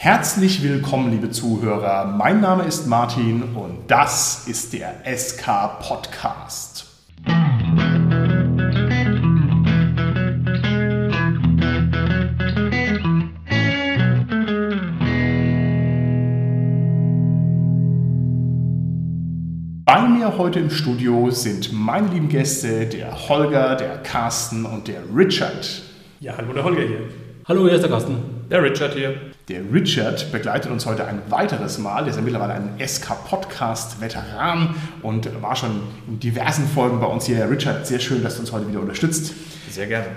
Herzlich willkommen, liebe Zuhörer. Mein Name ist Martin und das ist der SK Podcast. Bei mir heute im Studio sind meine lieben Gäste, der Holger, der Carsten und der Richard. Ja, hallo, der Holger hier. Hallo, hier ist der Carsten. Der Richard hier. Der Richard begleitet uns heute ein weiteres Mal. Er ist ja mittlerweile ein SK-Podcast-Veteran und war schon in diversen Folgen bei uns hier. Richard, sehr schön, dass du uns heute wieder unterstützt. Sehr gerne.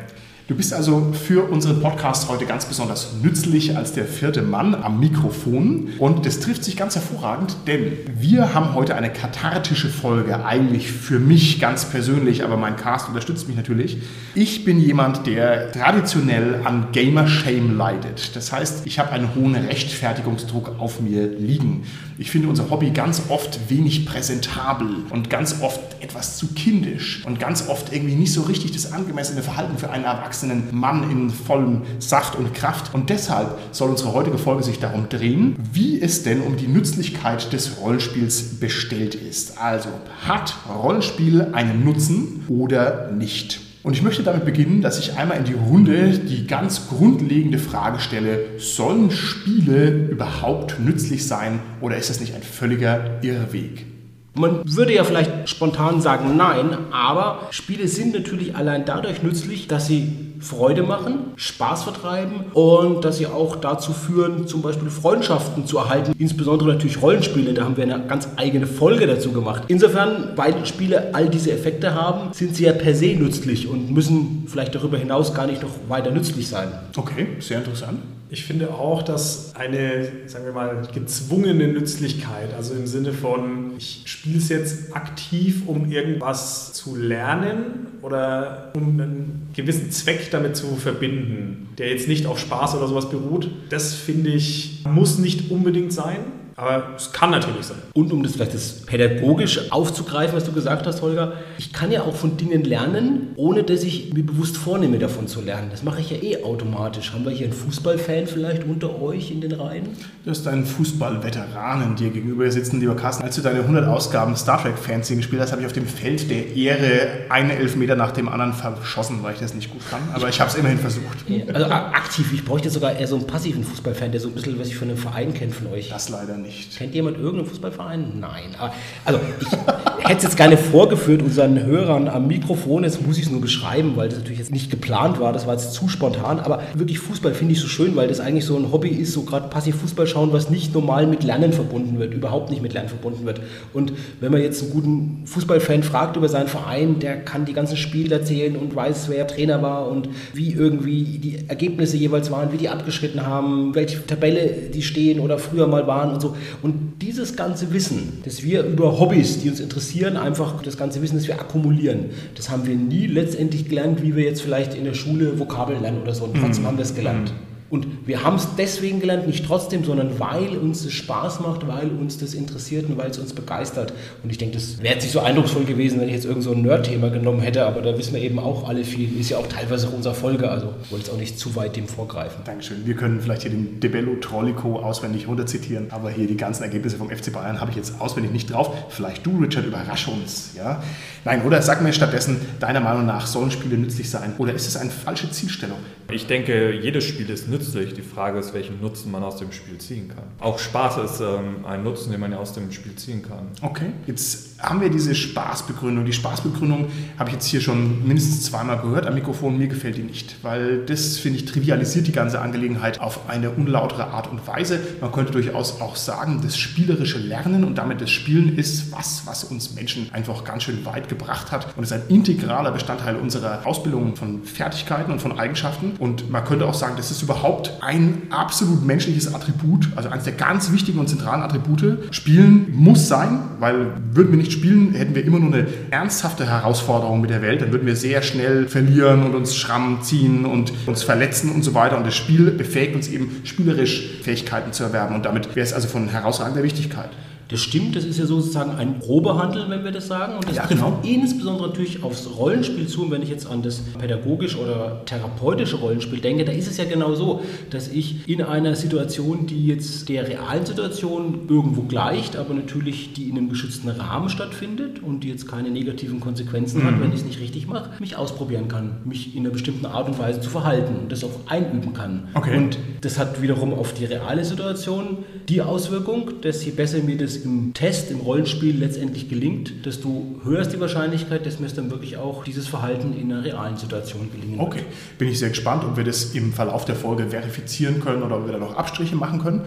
Du bist also für unseren Podcast heute ganz besonders nützlich als der vierte Mann am Mikrofon. Und das trifft sich ganz hervorragend, denn wir haben heute eine kathartische Folge, eigentlich für mich ganz persönlich, aber mein Cast unterstützt mich natürlich. Ich bin jemand, der traditionell an Gamer-Shame leidet. Das heißt, ich habe einen hohen Rechtfertigungsdruck auf mir liegen. Ich finde unser Hobby ganz oft wenig präsentabel und ganz oft etwas zu kindisch und ganz oft irgendwie nicht so richtig das angemessene Verhalten für einen Erwachsenen Mann in vollem Saft und Kraft. Und deshalb soll unsere heutige Folge sich darum drehen, wie es denn um die Nützlichkeit des Rollenspiels bestellt ist. Also hat Rollenspiel einen Nutzen oder nicht? Und ich möchte damit beginnen, dass ich einmal in die Runde die ganz grundlegende Frage stelle, sollen Spiele überhaupt nützlich sein oder ist das nicht ein völliger Irrweg? Man würde ja vielleicht spontan sagen nein, aber Spiele sind natürlich allein dadurch nützlich, dass sie Freude machen, Spaß vertreiben und dass sie auch dazu führen, zum Beispiel Freundschaften zu erhalten. Insbesondere natürlich Rollenspiele, da haben wir eine ganz eigene Folge dazu gemacht. Insofern, weil Spiele all diese Effekte haben, sind sie ja per se nützlich und müssen vielleicht darüber hinaus gar nicht noch weiter nützlich sein. Okay, sehr interessant. Ich finde auch, dass eine, sagen wir mal, gezwungene Nützlichkeit, also im Sinne von, ich spiele es jetzt aktiv, um irgendwas zu lernen oder um einen gewissen Zweck damit zu verbinden, der jetzt nicht auf Spaß oder sowas beruht, das finde ich, muss nicht unbedingt sein. Aber es kann natürlich sein. Und um das vielleicht das pädagogisch aufzugreifen, was du gesagt hast, Holger, ich kann ja auch von Dingen lernen, ohne dass ich mir bewusst vornehme, davon zu lernen. Das mache ich ja eh automatisch. Haben wir hier einen Fußballfan vielleicht unter euch in den Reihen? Du hast einen Fußballveteranen dir gegenüber sitzen, lieber Carsten. Als du deine 100 Ausgaben Star Trek Fancy gespielt hast, habe ich auf dem Feld der Ehre einen Elfmeter nach dem anderen verschossen, weil ich das nicht gut kann. Aber ich habe es immerhin versucht. Also aktiv. Ich bräuchte sogar eher so einen passiven Fußballfan, der so ein bisschen, was ich von einem Verein kenne von euch. Das leider nicht nicht. Kennt jemand irgendeinen Fußballverein? Nein. Also ich hätte es jetzt gerne vorgeführt, unseren Hörern am Mikrofon. Jetzt muss ich es nur beschreiben, weil das natürlich jetzt nicht geplant war. Das war jetzt zu spontan. Aber wirklich Fußball finde ich so schön, weil das eigentlich so ein Hobby ist, so gerade passiv Fußball schauen, was nicht normal mit Lernen verbunden wird, überhaupt nicht mit Lernen verbunden wird. Und wenn man jetzt einen guten Fußballfan fragt über seinen Verein, der kann die ganzen Spiele erzählen und weiß, wer Trainer war und wie irgendwie die Ergebnisse jeweils waren, wie die abgeschritten haben, welche Tabelle die stehen oder früher mal waren und so. Und dieses ganze Wissen, das wir über Hobbys, die uns interessieren, einfach das ganze Wissen, das wir akkumulieren, das haben wir nie letztendlich gelernt, wie wir jetzt vielleicht in der Schule Vokabeln lernen oder so. Und trotzdem mhm. haben wir es gelernt. Und wir haben es deswegen gelernt, nicht trotzdem, sondern weil uns das Spaß macht, weil uns das interessiert und weil es uns begeistert. Und ich denke, das wäre jetzt nicht so eindrucksvoll gewesen, wenn ich jetzt irgend so ein Nerd-Thema genommen hätte, aber da wissen wir eben auch alle viel. Ist ja auch teilweise auch unserer Folge, also wollte es auch nicht zu weit dem vorgreifen. Dankeschön. Wir können vielleicht hier den Debello Trollico auswendig runterzitieren, aber hier die ganzen Ergebnisse vom FC Bayern habe ich jetzt auswendig nicht drauf. Vielleicht du, Richard, überrasch uns. Ja? Nein, oder sag mir stattdessen, deiner Meinung nach, sollen Spiele nützlich sein? Oder ist es eine falsche Zielstellung? Ich denke, jedes Spiel ist nützlich. Die Frage ist, welchen Nutzen man aus dem Spiel ziehen kann. Auch Spaß ist ähm, ein Nutzen, den man ja aus dem Spiel ziehen kann. Okay, jetzt haben wir diese Spaßbegründung. Die Spaßbegründung habe ich jetzt hier schon mindestens zweimal gehört am Mikrofon. Mir gefällt die nicht, weil das, finde ich, trivialisiert die ganze Angelegenheit auf eine unlautere Art und Weise. Man könnte durchaus auch sagen, das spielerische Lernen und damit das Spielen ist was, was uns Menschen einfach ganz schön weit gebracht hat und ist ein integraler Bestandteil unserer Ausbildung von Fertigkeiten und von Eigenschaften. Und man könnte auch sagen, das ist überhaupt ein absolut menschliches Attribut, also eines der ganz wichtigen und zentralen Attribute. Spielen muss sein, weil würden wir nicht spielen, hätten wir immer nur eine ernsthafte Herausforderung mit der Welt. Dann würden wir sehr schnell verlieren und uns schrammen ziehen und uns verletzen und so weiter. Und das Spiel befähigt uns eben spielerisch Fähigkeiten zu erwerben. Und damit wäre es also von herausragender Wichtigkeit. Das stimmt, das ist ja sozusagen ein Probehandel, wenn wir das sagen. Und das Ja, trifft genau. insbesondere natürlich aufs Rollenspiel zu. Und wenn ich jetzt an das pädagogisch oder therapeutische Rollenspiel denke, da ist es ja genau so, dass ich in einer Situation, die jetzt der realen Situation irgendwo gleicht, aber natürlich die in einem geschützten Rahmen stattfindet und die jetzt keine negativen Konsequenzen hat, wenn ich es nicht richtig mache, mich ausprobieren kann, mich in einer bestimmten Art und Weise zu verhalten und das auch einüben kann. Okay. Und das hat wiederum auf die reale Situation die Auswirkung, dass je besser mir das im Test, im Rollenspiel letztendlich gelingt, desto höher ist die Wahrscheinlichkeit, dass mir es dann wirklich auch dieses Verhalten in einer realen Situation gelingen wird. Okay, bin ich sehr gespannt, ob wir das im Verlauf der Folge verifizieren können oder ob wir da noch Abstriche machen können.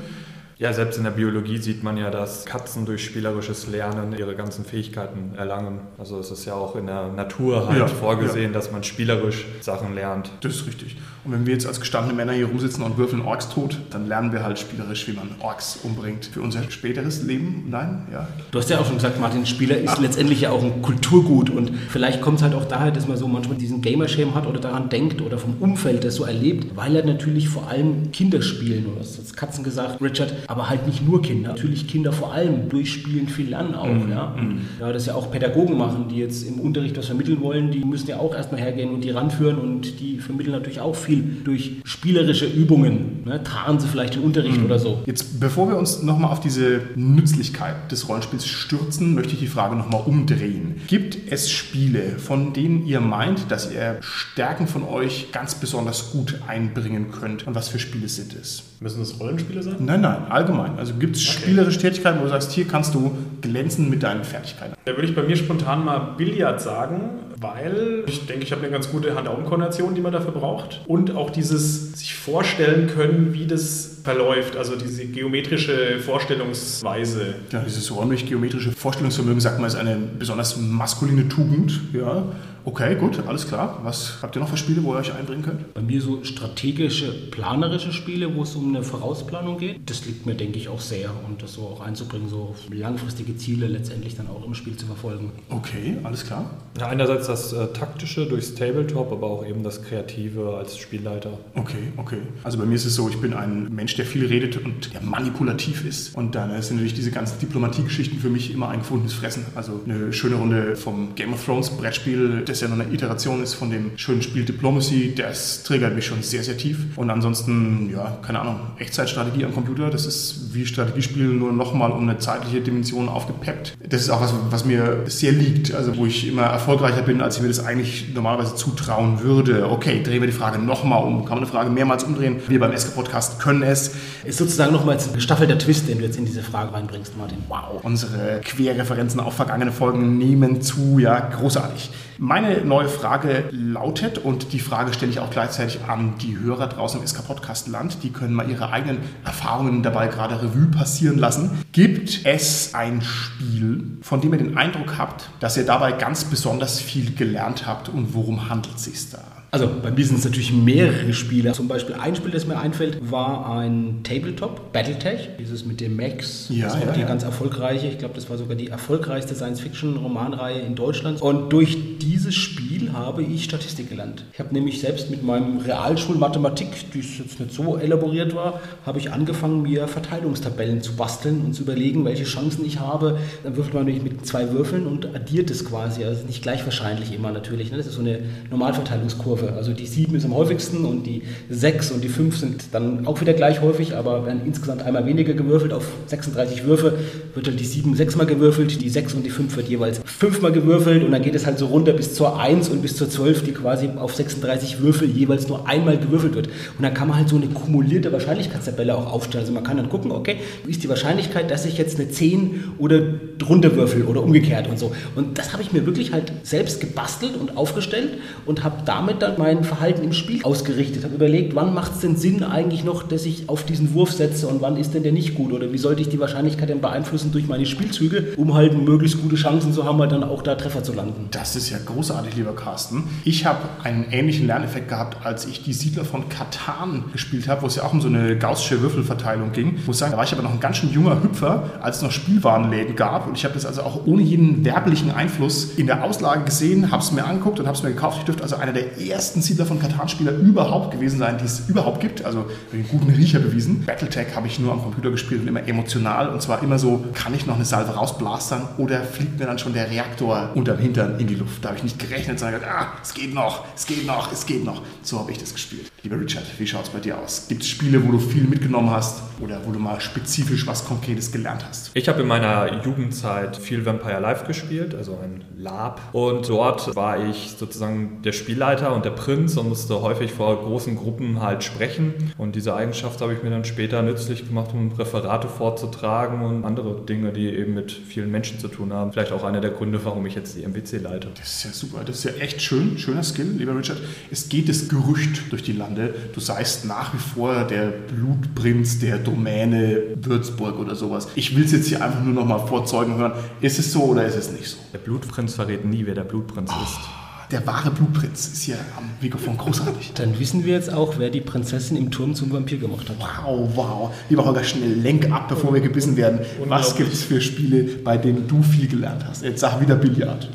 Ja, selbst in der Biologie sieht man ja, dass Katzen durch spielerisches Lernen ihre ganzen Fähigkeiten erlangen. Also es ist ja auch in der Natur halt Ja, vorgesehen, dass man spielerisch Sachen lernt. Das ist richtig. Und wenn wir jetzt als gestandene Männer hier rumsitzen und würfeln Orks tot, dann lernen wir halt spielerisch, wie man Orks umbringt. Für unser späteres Leben? Nein? Ja. Du hast ja auch schon gesagt, Martin, Spieler ist letztendlich ja auch ein Kulturgut und vielleicht kommt es halt auch daher, dass man so manchmal diesen Gamerschäm hat oder daran denkt oder vom Umfeld das so erlebt, weil er natürlich vor allem Kinder spielen, du hast jetzt Katzen gesagt, Richard, aber halt nicht nur Kinder, natürlich Kinder vor allem durch Spielen viel lernen auch, ja. Ja, das ja auch Pädagogen machen, die jetzt im Unterricht was vermitteln wollen, die müssen ja auch erstmal hergehen und die ranführen und die vermitteln natürlich auch viel durch spielerische Übungen, ne? tarnen sie vielleicht den Unterricht oder so. Jetzt, bevor wir uns nochmal auf diese Nützlichkeit des Rollenspiels stürzen, möchte ich die Frage nochmal umdrehen. Gibt es Spiele, von denen ihr meint, dass ihr Stärken von euch ganz besonders gut einbringen könnt? Und was für Spiele sind es? Müssen das Rollenspiele sein? Nein, nein, allgemein. Also gibt es spielerische Tätigkeiten, wo du sagst, hier kannst du glänzen mit deinen Fertigkeiten. Da würde ich bei mir spontan mal Billard sagen, weil ich denke, ich habe eine ganz gute Hand-Augen-Koordination, die man dafür braucht. Und auch dieses sich vorstellen können, wie das verläuft, also diese geometrische Vorstellungsweise. Ja, dieses räumlich-geometrische Vorstellungsvermögen, sagt man, ist eine besonders maskuline Tugend. Ja, okay, gut, alles klar. Was habt ihr noch für Spiele, wo ihr euch einbringen könnt? Bei mir so strategische, planerische Spiele, wo es um eine Vorausplanung geht. Das liegt mir, denke ich, auch sehr. Und das so auch einzubringen, so langfristige Ziele letztendlich dann auch im Spiel zu verfolgen. Okay, alles klar. Ja, einerseits das äh, taktische durchs Tabletop, aber auch eben das Kreative als Spielleiter. Okay, okay. Also bei mir ist es so, ich bin ein Mensch, der viel redet und der manipulativ ist. Und dann sind natürlich diese ganzen Diplomatiegeschichten für mich immer ein gefundenes Fressen. Also eine schöne Runde vom Game of Thrones Brettspiel, das ja noch eine Iteration ist von dem schönen Spiel Diplomacy, das triggert mich schon sehr, sehr tief. Und ansonsten, ja, keine Ahnung, Echtzeitstrategie am Computer, das ist wie Strategiespiel nur nochmal um eine zeitliche Dimension aufgepeppt. Das ist auch was, was mir sehr liegt, also wo ich immer erfolgreicher bin, als ich mir das eigentlich normalerweise zutrauen würde. Okay, drehen wir die Frage nochmal um. Kann man eine Frage mehrmals umdrehen? Wir beim SK-Podcast können es. Ist sozusagen nochmal ein gestaffelter Twist, den du jetzt in diese Frage reinbringst, Martin. Wow, unsere Querreferenzen auf vergangene Folgen nehmen zu, ja, großartig. Meine neue Frage lautet, und die Frage stelle ich auch gleichzeitig an die Hörer draußen im SK-Podcast-Land, die können mal ihre eigenen Erfahrungen dabei gerade Revue passieren lassen. Gibt es ein Spiel, von dem ihr den Eindruck habt, dass ihr dabei ganz besonders viel gelernt habt und worum handelt es sich da? Also bei mir sind es natürlich mehrere Spiele. Zum Beispiel ein Spiel, das mir einfällt, war ein Tabletop, Battletech, dieses mit dem Max. Ja, das war ja, die ja. ganz erfolgreiche, ich glaube, das war sogar die erfolgreichste Science-Fiction-Romanreihe in Deutschland. Und durch dieses Spiel habe ich Statistik gelernt. Ich habe nämlich selbst mit meinem Realschulmathematik, die jetzt nicht so elaboriert war, habe ich angefangen, mir Verteilungstabellen zu basteln und zu überlegen, welche Chancen ich habe. Dann würfelt man nämlich mit zwei Würfeln und addiert es quasi. Also nicht gleich wahrscheinlich immer natürlich. Ne? Das ist so eine Normalverteilungskurve. Also die 7 ist am häufigsten und die 6 und die 5 sind dann auch wieder gleich häufig, aber werden insgesamt einmal weniger gewürfelt. Auf 36 Würfe wird dann die 7 sechsmal gewürfelt, die 6 und die 5 wird jeweils fünfmal gewürfelt und dann geht es halt so runter bis zur 1 und bis zur 12, die quasi auf 36 Würfel jeweils nur einmal gewürfelt wird. Und dann kann man halt so eine kumulierte Wahrscheinlichkeitstabelle auch aufstellen. Also man kann dann gucken, okay, wie ist die Wahrscheinlichkeit, dass ich jetzt eine 10 oder drunter würfel oder umgekehrt und so. Und das habe ich mir wirklich halt selbst gebastelt und aufgestellt und habe damit dann mein Verhalten im Spiel ausgerichtet. Habe überlegt, wann macht es denn Sinn eigentlich noch, dass ich auf diesen Wurf setze und wann ist denn der nicht gut oder wie sollte ich die Wahrscheinlichkeit denn beeinflussen durch meine Spielzüge, um halt möglichst gute Chancen zu haben, halt dann auch da Treffer zu landen. Das ist ja großartig. lieber Carsten. Ich habe einen ähnlichen Lerneffekt gehabt, als ich die Siedler von Katan gespielt habe, wo es ja auch um so eine gaussische Würfelverteilung ging. Ich muss sagen, da war ich aber noch ein ganz schön junger Hüpfer, als es noch Spielwarenläden gab. Und ich habe das also auch ohne jeden werblichen Einfluss in der Auslage gesehen, habe es mir angeguckt und habe es mir gekauft. Ich dürfte also einer der ersten Siedler von Katan-Spieler überhaupt gewesen sein, die es überhaupt gibt. Also einen guten Riecher bewiesen. Battletech habe ich nur am Computer gespielt und immer emotional. Und zwar immer so, kann ich noch eine Salve rausblastern oder fliegt mir dann schon der Reaktor unterm Hintern in die Luft? Da habe ich nicht gerechnet, sondern gesagt, ah, es geht noch, es geht noch, es geht noch. So habe ich das gespielt. Lieber Richard, wie schaut es bei dir aus? Gibt es Spiele, wo du viel mitgenommen hast oder wo du mal spezifisch was Konkretes gelernt hast? Ich habe in meiner Jugendzeit viel Vampire Live gespielt, also ein Lab. Und dort war ich sozusagen der Spielleiter und der Prinz und musste häufig vor großen Gruppen halt sprechen. Und diese Eigenschaft habe ich mir dann später nützlich gemacht, um Referate vorzutragen und andere Dinge, die eben mit vielen Menschen zu tun haben. Vielleicht auch einer der Gründe, warum ich jetzt die MWC leite. Das ist ja super, das ist ja echt schön, schöner Skill, lieber Richard. Es geht das Gerücht durch die Lande, du seist nach wie vor der Blutprinz der Domäne Würzburg oder sowas. Ich will es jetzt hier einfach nur noch mal vorzeugen hören. Ist es so oder ist es nicht so? Der Blutprinz verrät nie, wer der Blutprinz oh. ist der wahre Blutprinz ist hier am Mikrofon großartig. Dann wissen wir jetzt auch, wer die Prinzessin im Turm zum Vampir gemacht hat. Wow, wow. Lieber Holger, schnell lenk ab, bevor wir gebissen werden. Was gibt es für Spiele, bei denen du viel gelernt hast? Jetzt sag wieder Billard.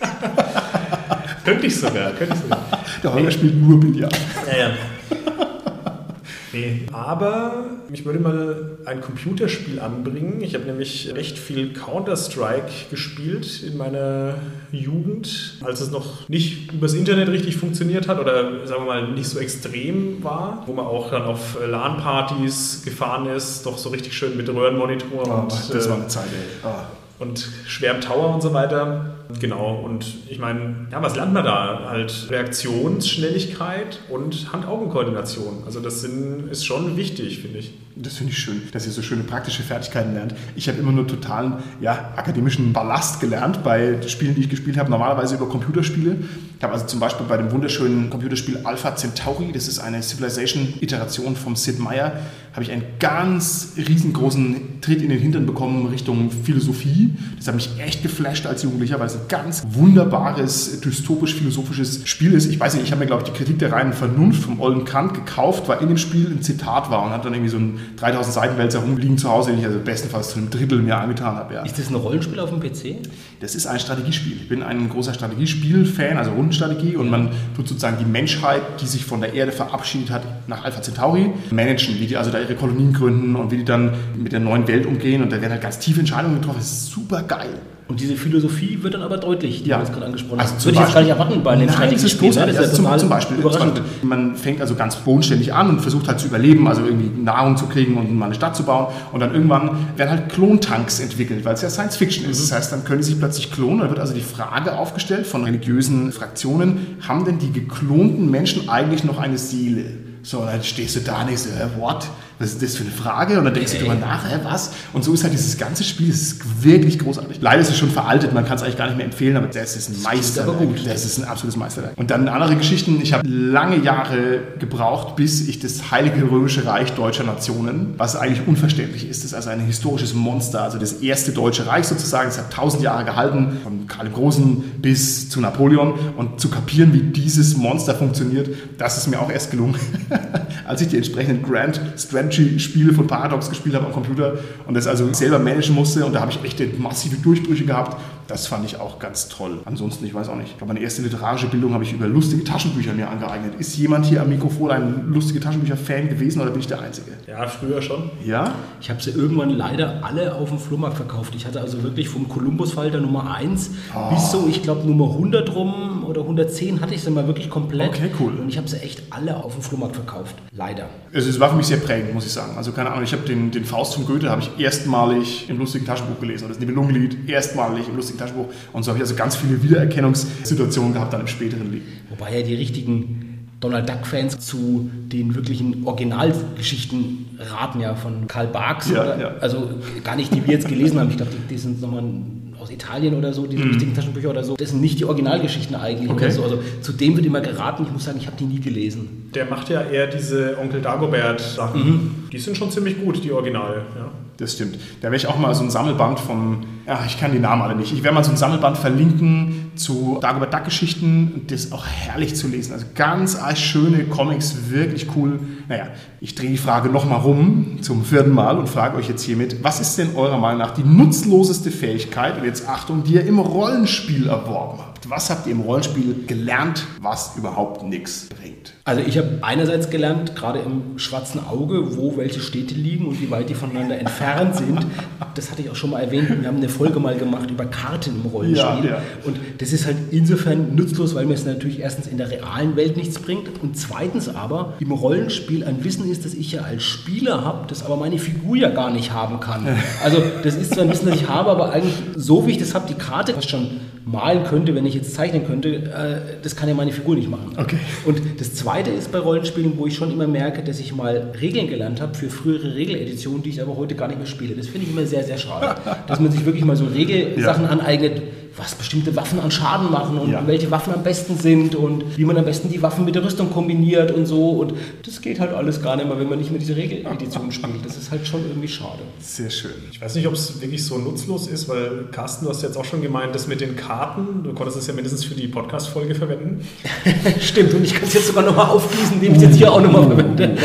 könnte ich sogar, könnte ich sogar. Der Holger spielt nur Billard. Ja, ja. Nee. Aber ich würde mal ein Computerspiel anbringen. Ich habe nämlich recht viel Counter-Strike gespielt in meiner Jugend, als es noch nicht übers Internet richtig funktioniert hat oder sagen wir mal nicht so extrem war, wo man auch dann auf LAN-Partys gefahren ist, doch so richtig schön mit Röhrenmonitor. Oh, und, das war eine Zeit, ey. Oh. Und Schwärm Tower und so weiter. Genau, und ich meine, ja, was lernt man da? Halt Reaktionsschnelligkeit und Hand-Augen-Koordination. Also das sind, ist schon wichtig, finde ich. Das finde ich schön, dass ihr so schöne praktische Fertigkeiten lernt. Ich habe immer nur totalen ja, akademischen Ballast gelernt bei Spielen, die ich gespielt habe, normalerweise über Computerspiele. Ich habe also zum Beispiel bei dem wunderschönen Computerspiel Alpha Centauri, das ist eine Civilization-Iteration vom Sid Meier, habe ich einen ganz riesengroßen Tritt in den Hintern bekommen Richtung Philosophie. Das hat mich echt geflasht als Jugendlicher, weil es ein ganz wunderbares, dystopisch-philosophisches Spiel ist. Ich weiß nicht, ich habe mir, glaube ich, die Kritik der reinen Vernunft vom Olden Kant gekauft, weil in dem Spiel ein Zitat war und hat dann irgendwie so ein 3000 Seiten Wälzer rumliegen zu Hause, den ich also bestenfalls zu einem Drittel mir angetan habe. Ja. Ist das ein Rollenspiel auf dem PC? Das ist ein Strategiespiel. Ich bin ein großer Strategiespiel-Fan, also Rundenstrategie und man tut sozusagen die Menschheit, die sich von der Erde verabschiedet hat, nach Alpha Centauri managen, wie die also da ihre Kolonien gründen und wie die dann mit der neuen Welt umgehen und da werden halt ganz tiefe Entscheidungen getroffen. Das ist super geil. Und diese Philosophie wird dann aber deutlich, die ja. du gerade angesprochen hast. Also würde ich jetzt gar nicht erwarten bei den Strategiespielen. Ne? Das ist ja zum, zum Beispiel, man fängt also ganz bodenständig an und versucht halt zu überleben, also irgendwie Nahrung zu kriegen und mal eine Stadt zu bauen. Und dann irgendwann werden halt Klontanks entwickelt, weil es ja Science Fiction ist. Mhm. Das heißt, dann können sie sich plötzlich klonen. Da wird also die Frage aufgestellt von religiösen Fraktionen, haben denn die geklonten Menschen eigentlich noch eine Seele? So, dann stehst du da und denkst, äh, what? Was ist das für eine Frage? Und dann denkst du drüber nach, hä, was? Und so ist halt dieses ganze Spiel, es ist wirklich großartig. Leider ist es schon veraltet, man kann es eigentlich gar nicht mehr empfehlen, aber das ist ein Meisterwerk. Aber gut. Das ist ein absolutes Meisterwerk. Und dann andere Geschichten. Ich habe lange Jahre gebraucht, bis ich das Heilige Römische Reich deutscher Nationen, was eigentlich unverständlich ist, das ist also ein historisches Monster, also das erste Deutsche Reich sozusagen, es hat tausend Jahre gehalten, von Karl dem Großen bis zu Napoleon. Und zu kapieren, wie dieses Monster funktioniert, das ist mir auch erst gelungen, als ich die entsprechenden Grand Strategy Strategy-Spiele von Paradox gespielt habe am Computer und das also selber managen musste und da habe ich echt massive Durchbrüche gehabt. Das fand ich auch ganz toll. Ansonsten, ich weiß auch nicht, ich glaube, meine erste literarische Bildung habe ich über lustige Taschenbücher mir angeeignet. Ist jemand hier am Mikrofon ein lustige Taschenbücher-Fan gewesen oder bin ich der Einzige? Ja, früher schon. Ja? Ich habe sie irgendwann leider alle auf dem Flohmarkt verkauft. Ich hatte also wirklich vom Columbus-Falter Nummer 1 oh. bis so, ich glaube, Nummer 100 rum oder 110 hatte ich sie mal wirklich komplett. Okay, cool. Und ich habe sie echt alle auf dem Flohmarkt verkauft. Leider. Also es war für mich sehr prägend, muss ich sagen. Also keine Ahnung, ich habe den, den Faust von Goethe habe ich erstmalig im lustigen Taschenbuch gelesen. Oder das Nibelungenlied erstmalig im lustigen Taschenbuch. Und so habe ich also ganz viele Wiedererkennungssituationen gehabt dann im späteren Lied. Wobei ja die richtigen Donald Duck-Fans zu den wirklichen Originalgeschichten raten ja von Karl Barks. Ja, ja. Also gar nicht, die wir jetzt gelesen haben. Ich glaube, die, die sind nochmal aus Italien oder so, diese mm. lustigen Taschenbücher oder so. Das sind nicht die Originalgeschichten eigentlich okay. so. Also zu dem wird immer geraten. Ich muss sagen, ich habe die nie gelesen. Der macht ja eher diese Onkel Dagobert-Sachen. Mhm. Die sind schon ziemlich gut, die Original. Ja. Das stimmt. Da werde ich auch mal so ein Sammelband vom, ja, ich kann die Namen alle nicht. Ich werde mal so ein Sammelband verlinken zu Dagobert Duck-Geschichten. Das ist auch herrlich zu lesen. Also ganz schöne Comics, wirklich cool. Naja, ich drehe die Frage nochmal rum zum vierten Mal und frage euch jetzt hiermit, was ist denn eurer Meinung nach die nutzloseste Fähigkeit, und jetzt Achtung, die ihr im Rollenspiel erworben habt? Was habt ihr im Rollenspiel gelernt, was überhaupt nichts bringt? Also ich habe einerseits gelernt, gerade im schwarzen Auge, wo welche Städte liegen und wie weit die voneinander entfernt sind. Das hatte ich auch schon mal erwähnt. Wir haben eine Folge mal gemacht über Karten im Rollenspiel. Ja, ja. Und das ist halt insofern nutzlos, weil mir es natürlich erstens in der realen Welt nichts bringt und zweitens aber im Rollenspiel ein Wissen ist, das ich ja als Spieler habe, das aber meine Figur ja gar nicht haben kann. Also das ist zwar ein Wissen, das ich habe, aber eigentlich so wie ich das habe, die Karte fast schon malen könnte, wenn ich jetzt zeichnen könnte, äh, das kann ja meine Figur nicht machen. Okay. Und das Zweite ist bei Rollenspielen, wo ich schon immer merke, dass ich mal Regeln gelernt habe für frühere Regeleditionen, die ich aber heute gar nicht mehr spiele. Das finde ich immer sehr, sehr schade. dass man sich wirklich mal so Regelsachen ja. aneignet, was bestimmte Waffen an Schaden machen und ja. welche Waffen am besten sind und wie man am besten die Waffen mit der Rüstung kombiniert und so. Und das geht halt alles gar nicht mehr, wenn man nicht mehr diese Regeledition spielt. Das ist halt schon irgendwie schade. Sehr schön. Ich weiß nicht, ob es wirklich so nutzlos ist, weil Carsten, du hast jetzt auch schon gemeint, das mit den Karten, du konntest es ja mindestens für die Podcast-Folge verwenden. Stimmt, und ich kann es jetzt sogar nochmal aufgießen, indem ich es jetzt hier auch nochmal verwende.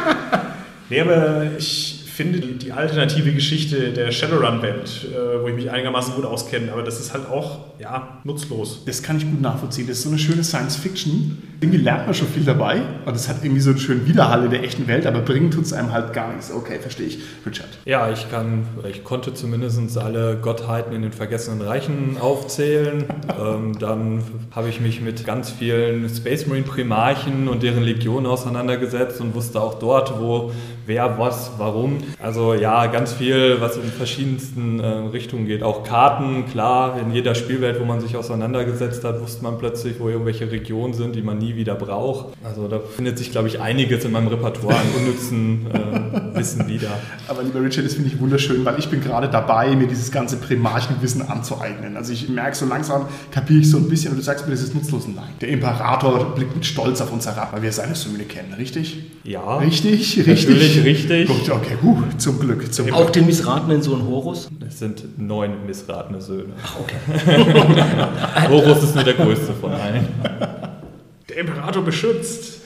nee, aber ich finde die alternative Geschichte der Shadowrun-Welt, äh, wo ich mich einigermaßen gut auskenne, aber das ist halt auch ja, nutzlos. Das kann ich gut nachvollziehen. Das ist so eine schöne Science-Fiction. Irgendwie lernt man schon viel dabei und es hat irgendwie so einen schönen Widerhall in der echten Welt, aber bringen tut es einem halt gar nichts. Okay, verstehe ich. Richard. Ja, ich kann, ich konnte zumindest alle Gottheiten in den vergessenen Reichen aufzählen. ähm, dann habe ich mich mit ganz vielen Space Marine Primarchen und deren Legionen auseinandergesetzt und wusste auch dort, wo wer was, warum. Also ja, ganz viel, was in verschiedensten äh, Richtungen geht. Auch Karten, klar, in jeder Spielwelt, wo man sich auseinandergesetzt hat, wusste man plötzlich, wo irgendwelche Regionen sind, die man nie wieder braucht. Also da findet sich, glaube ich, einiges in meinem Repertoire an unnützen äh, Wissen wieder. Aber lieber Richard, das finde ich wunderschön, weil ich bin gerade dabei, mir dieses ganze Primarchenwissen anzueignen. Also ich merke so langsam, kapiere ich so ein bisschen und du sagst mir, das ist nutzlos. Nein. Der Imperator blickt mit Stolz auf uns herab, weil wir seine Söhne kennen, richtig? Ja. Richtig, richtig. Natürlich richtig. Gut, okay, uh, zum Glück. Zum Auch den missratenen Sohn Horus? Es sind neun missratene Söhne. Ach, okay. Horus ist nur der größte von allen. Der Imperator beschützt.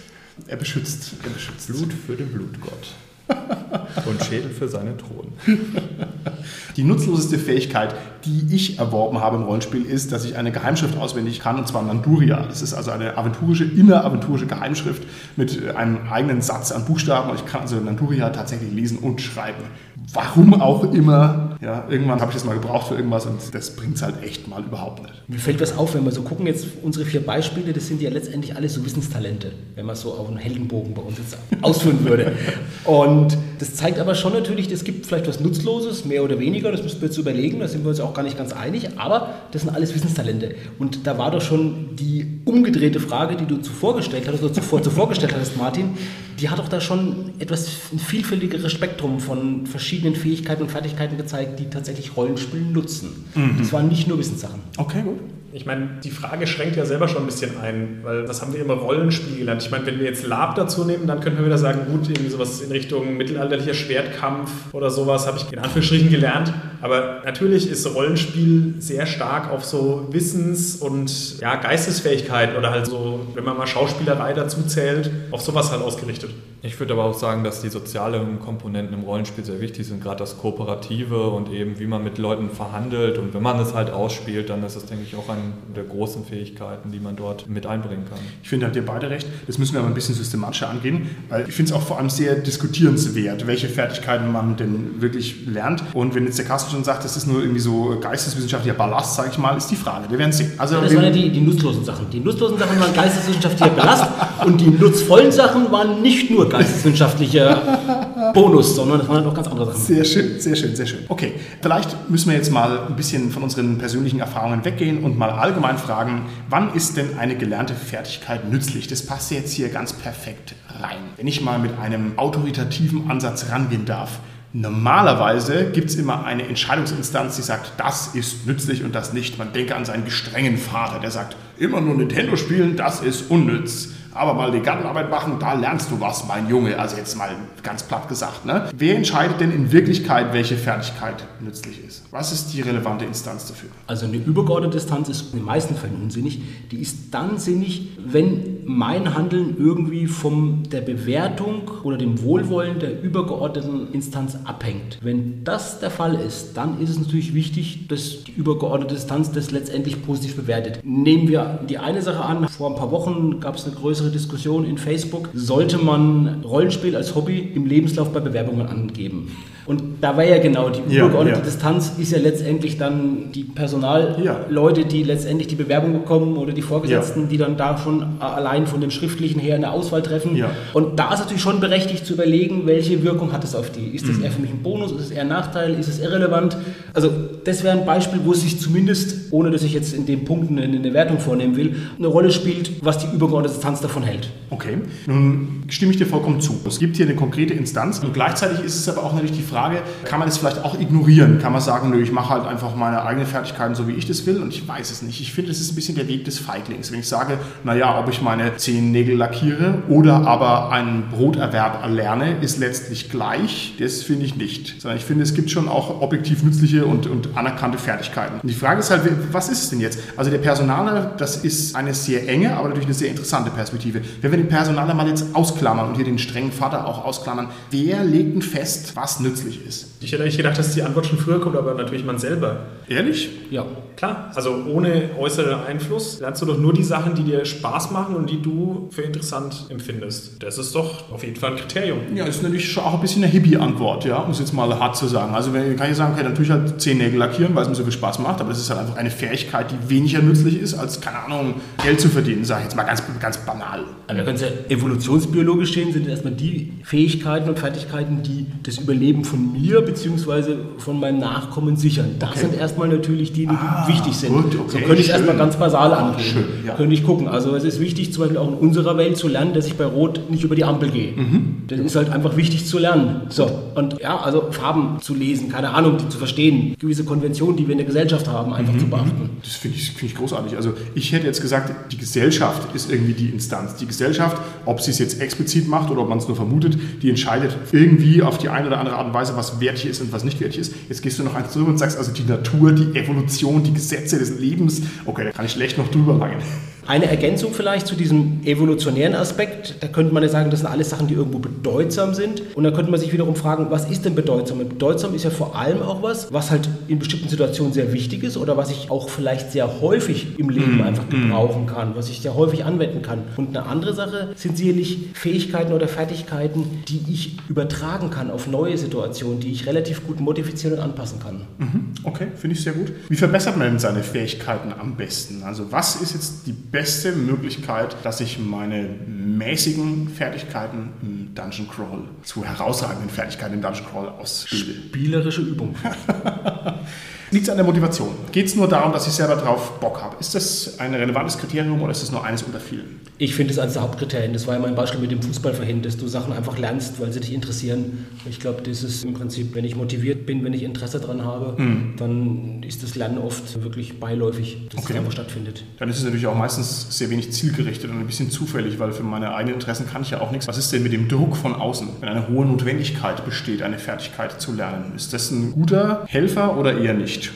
Er beschützt. Er beschützt. Blut für den Blutgott. Und Schädel für seinen Thron. Die nutzloseste Fähigkeit, die ich erworben habe im Rollenspiel, ist, dass ich eine Geheimschrift auswendig kann, und zwar Nanduria. Das ist also eine aventurische, inneraventurische Geheimschrift mit einem eigenen Satz an Buchstaben. Und ich kann also Nanduria tatsächlich lesen und schreiben. Warum auch immer. Ja, irgendwann habe ich das mal gebraucht für irgendwas und das bringt es halt echt mal überhaupt nicht. Mir fällt was auf, wenn wir so gucken, jetzt unsere vier Beispiele, das sind ja letztendlich alles so Wissenstalente, wenn man so auf einen Heldenbogen bei uns jetzt ausführen würde. Und das zeigt aber schon natürlich, es gibt vielleicht was Nutzloses, mehr oder weniger, das müssen wir jetzt überlegen, da sind wir uns auch gar nicht ganz einig, aber das sind alles Wissenstalente. Und da war doch schon die umgedrehte Frage, die du zuvor gestellt hattest, oder zuvor, zuvor gestellt hattest, Martin, die hat doch da schon etwas ein vielfältigeres Spektrum von verschiedenen Fähigkeiten und Fertigkeiten gezeigt, die tatsächlich Rollenspiel nutzen. Mhm. Das waren nicht nur Wissenssachen. Okay, gut. Ich meine, die Frage schränkt ja selber schon ein bisschen ein, weil das haben wir immer Rollenspiel gelernt. Ich meine, wenn wir jetzt Lab dazu nehmen, dann können wir wieder sagen, gut, irgendwie sowas in Richtung mittelalterlicher Schwertkampf oder sowas habe ich in Anführungsstrichen gelernt. Aber natürlich ist Rollenspiel sehr stark auf so Wissens- und ja, Geistesfähigkeit oder halt so, wenn man mal Schauspielerei dazu zählt, auf sowas halt ausgerichtet. Ich würde aber auch sagen, dass die sozialen Komponenten im Rollenspiel sehr wichtig sind, gerade das Kooperative und eben wie man mit Leuten verhandelt. Und wenn man es halt ausspielt, dann ist es, denke ich, auch eine der großen Fähigkeiten, die man dort mit einbringen kann. Ich finde, habt ihr beide recht. Das müssen wir aber ein bisschen systematischer angehen, weil ich finde es auch vor allem sehr diskutierenswert, welche Fertigkeiten man denn wirklich lernt. Und wenn jetzt der Carsten schon sagt, das ist nur irgendwie so geisteswissenschaftlicher Ballast, sage ich mal, ist die Frage. Wir werden sehen. Also, ja, das waren ja die, die nutzlosen Sachen. Die nutzlosen Sachen waren geisteswissenschaftlicher Ballast und die nutzvollen Sachen waren nicht nur geisteswissenschaftlicher Bonus, sondern das waren halt auch ganz andere Sachen. Sehr schön, sehr schön, sehr schön. Okay, vielleicht müssen wir jetzt mal ein bisschen von unseren persönlichen Erfahrungen weggehen und mal allgemein fragen, wann ist denn eine gelernte Fertigkeit nützlich? Das passt jetzt hier ganz perfekt rein. Wenn ich mal mit einem autoritativen Ansatz rangehen darf, Normalerweise gibt es immer eine Entscheidungsinstanz, die sagt, das ist nützlich und das nicht. Man denke an seinen gestrengen Vater, der sagt, immer nur Nintendo spielen, das ist unnütz. Aber mal die Gartenarbeit machen, da lernst du was, mein Junge. Also jetzt mal ganz platt gesagt. Ne? Wer entscheidet denn in Wirklichkeit, welche Fertigkeit nützlich ist? Was ist die relevante Instanz dafür? Also eine übergeordnete Distanz ist in den meisten Fällen unsinnig. Die ist dann sinnig, wenn mein Handeln irgendwie von der Bewertung oder dem Wohlwollen der übergeordneten Instanz abhängt. Wenn das der Fall ist, dann ist es natürlich wichtig, dass die übergeordnete Instanz das letztendlich positiv bewertet. Nehmen wir die eine Sache an. Vor ein paar Wochen gab es eine größere Diskussion in Facebook. Sollte man Rollenspiel als Hobby im Lebenslauf bei Bewerbungen angeben? Und da war ja genau die Ja, übergeordnete ja. Distanz ist ja letztendlich dann die Personalleute, die letztendlich die Bewerbung bekommen oder die Vorgesetzten, die dann da schon allein von dem Schriftlichen her eine Auswahl treffen. Ja. Und da ist natürlich schon berechtigt zu überlegen, welche Wirkung hat es auf die. Ist Mhm. das eher für mich ein Bonus, ist es eher ein Nachteil, ist es irrelevant? Also das wäre ein Beispiel, wo es sich zumindest, ohne dass ich jetzt in den Punkten eine, eine Wertung vornehmen will, eine Rolle spielt, was die übergeordnete Distanz davon hält. Okay, nun stimme ich dir vollkommen zu. Es gibt hier eine konkrete Instanz und gleichzeitig ist es aber auch natürlich die Frage, kann man es vielleicht auch ignorieren? Kann man sagen, nö, ich mache halt einfach meine eigenen Fertigkeiten so, wie ich das will und ich weiß es nicht. Ich finde, das ist ein bisschen der Weg des Feiglings. Wenn ich sage, naja, ob ich meine Zehennägel lackiere oder aber einen Broterwerb erlerne, ist letztlich gleich. Das finde ich nicht. Sondern ich finde, es gibt schon auch objektiv nützliche und, und anerkannte Fertigkeiten. Und die Frage ist halt, was ist es denn jetzt? Also der Personaler, das ist eine sehr enge, aber natürlich eine sehr interessante Perspektive. Wenn wir den Personaler mal jetzt ausklammern und hier den strengen Vater auch ausklammern, wer legt denn fest, was nützlich ist? Ich hätte eigentlich gedacht, dass die Antwort schon früher kommt, aber natürlich man selber. Ehrlich? Ja. Klar, also ohne äußeren Einfluss lernst du doch nur die Sachen, die dir Spaß machen und die du für interessant empfindest. Das ist doch auf jeden Fall ein Kriterium. Ja, ist natürlich schon auch ein bisschen eine Hippie-Antwort, ja, um es jetzt mal hart zu sagen. Also wenn, kann ich sagen, okay, dann tue ich halt zehn Nägel lackieren, weil es mir so viel Spaß macht, aber das ist halt einfach eine Fähigkeit, die weniger nützlich ist, als, keine Ahnung, Geld zu verdienen, sage ich jetzt mal ganz, ganz banal. Also können es ja evolutionsbiologisch sehen, sind erstmal die Fähigkeiten und Fertigkeiten, die das Überleben von mir bzw. von meinem Nachkommen sichern. Das Okay. sind erstmal natürlich die, die wichtig sind. gut, okay, so könnte ich schön. erstmal ganz basal angehen. schön, ja. Könnte ich gucken. Also es ist wichtig, zum Beispiel auch in unserer Welt zu lernen, dass ich bei Rot nicht über die Ampel gehe. Mhm. Das ist halt einfach wichtig zu lernen. So. Und ja, also Farben zu lesen, keine Ahnung, die zu verstehen, gewisse Konventionen, die wir in der Gesellschaft haben, einfach Mhm. zu beachten. Das finde ich, finde ich großartig. Also ich hätte jetzt gesagt, die Gesellschaft ist irgendwie die Instanz. Die Gesellschaft, ob sie es jetzt explizit macht oder ob man es nur vermutet, die entscheidet irgendwie auf die eine oder andere Art und Weise, was wertig ist und was nicht wertig ist. Jetzt gehst du noch eins drüber und sagst also die Natur, die Evolution, die Gesetze des Lebens. Okay, da kann ich schlecht noch drüber langen. Eine Ergänzung vielleicht zu diesem evolutionären Aspekt, da könnte man ja sagen, das sind alles Sachen, die irgendwo bedeutsam sind. Und da könnte man sich wiederum fragen, was ist denn bedeutsam? Und bedeutsam ist ja vor allem auch was, was halt in bestimmten Situationen sehr wichtig ist oder was ich auch vielleicht sehr häufig im Leben einfach gebrauchen kann, was ich sehr häufig anwenden kann. Und eine andere Sache sind sicherlich Fähigkeiten oder Fertigkeiten, die ich übertragen kann auf neue Situationen, die ich relativ gut modifizieren und anpassen kann. Okay, finde ich sehr gut. Wie verbessert man denn seine Fähigkeiten am besten? Also was ist jetzt die beste Möglichkeit, dass ich meine mäßigen Fertigkeiten im Dungeon Crawl zu herausragenden Fertigkeiten im Dungeon Crawl ausbilde? Spielerische Übung. Liegt es an der Motivation? Geht es nur darum, dass ich selber drauf Bock habe? Ist das ein relevantes Kriterium oder ist es nur eines unter vielen? Ich finde es eines der Hauptkriterien. Das war ja mein Beispiel mit dem Fußball vorhin, dass du Sachen einfach lernst, weil sie dich interessieren. Ich glaube, das ist im Prinzip, wenn ich motiviert bin, wenn ich Interesse daran habe, dann ist das Lernen oft wirklich beiläufig, dass Okay. es einfach stattfindet. Dann ist es natürlich auch meistens sehr wenig zielgerichtet und ein bisschen zufällig, weil für meine eigenen Interessen kann ich ja auch nichts. Was ist denn mit dem Druck von außen? Wenn eine hohe Notwendigkeit besteht, eine Fertigkeit zu lernen, ist das ein guter Helfer oder eher nicht?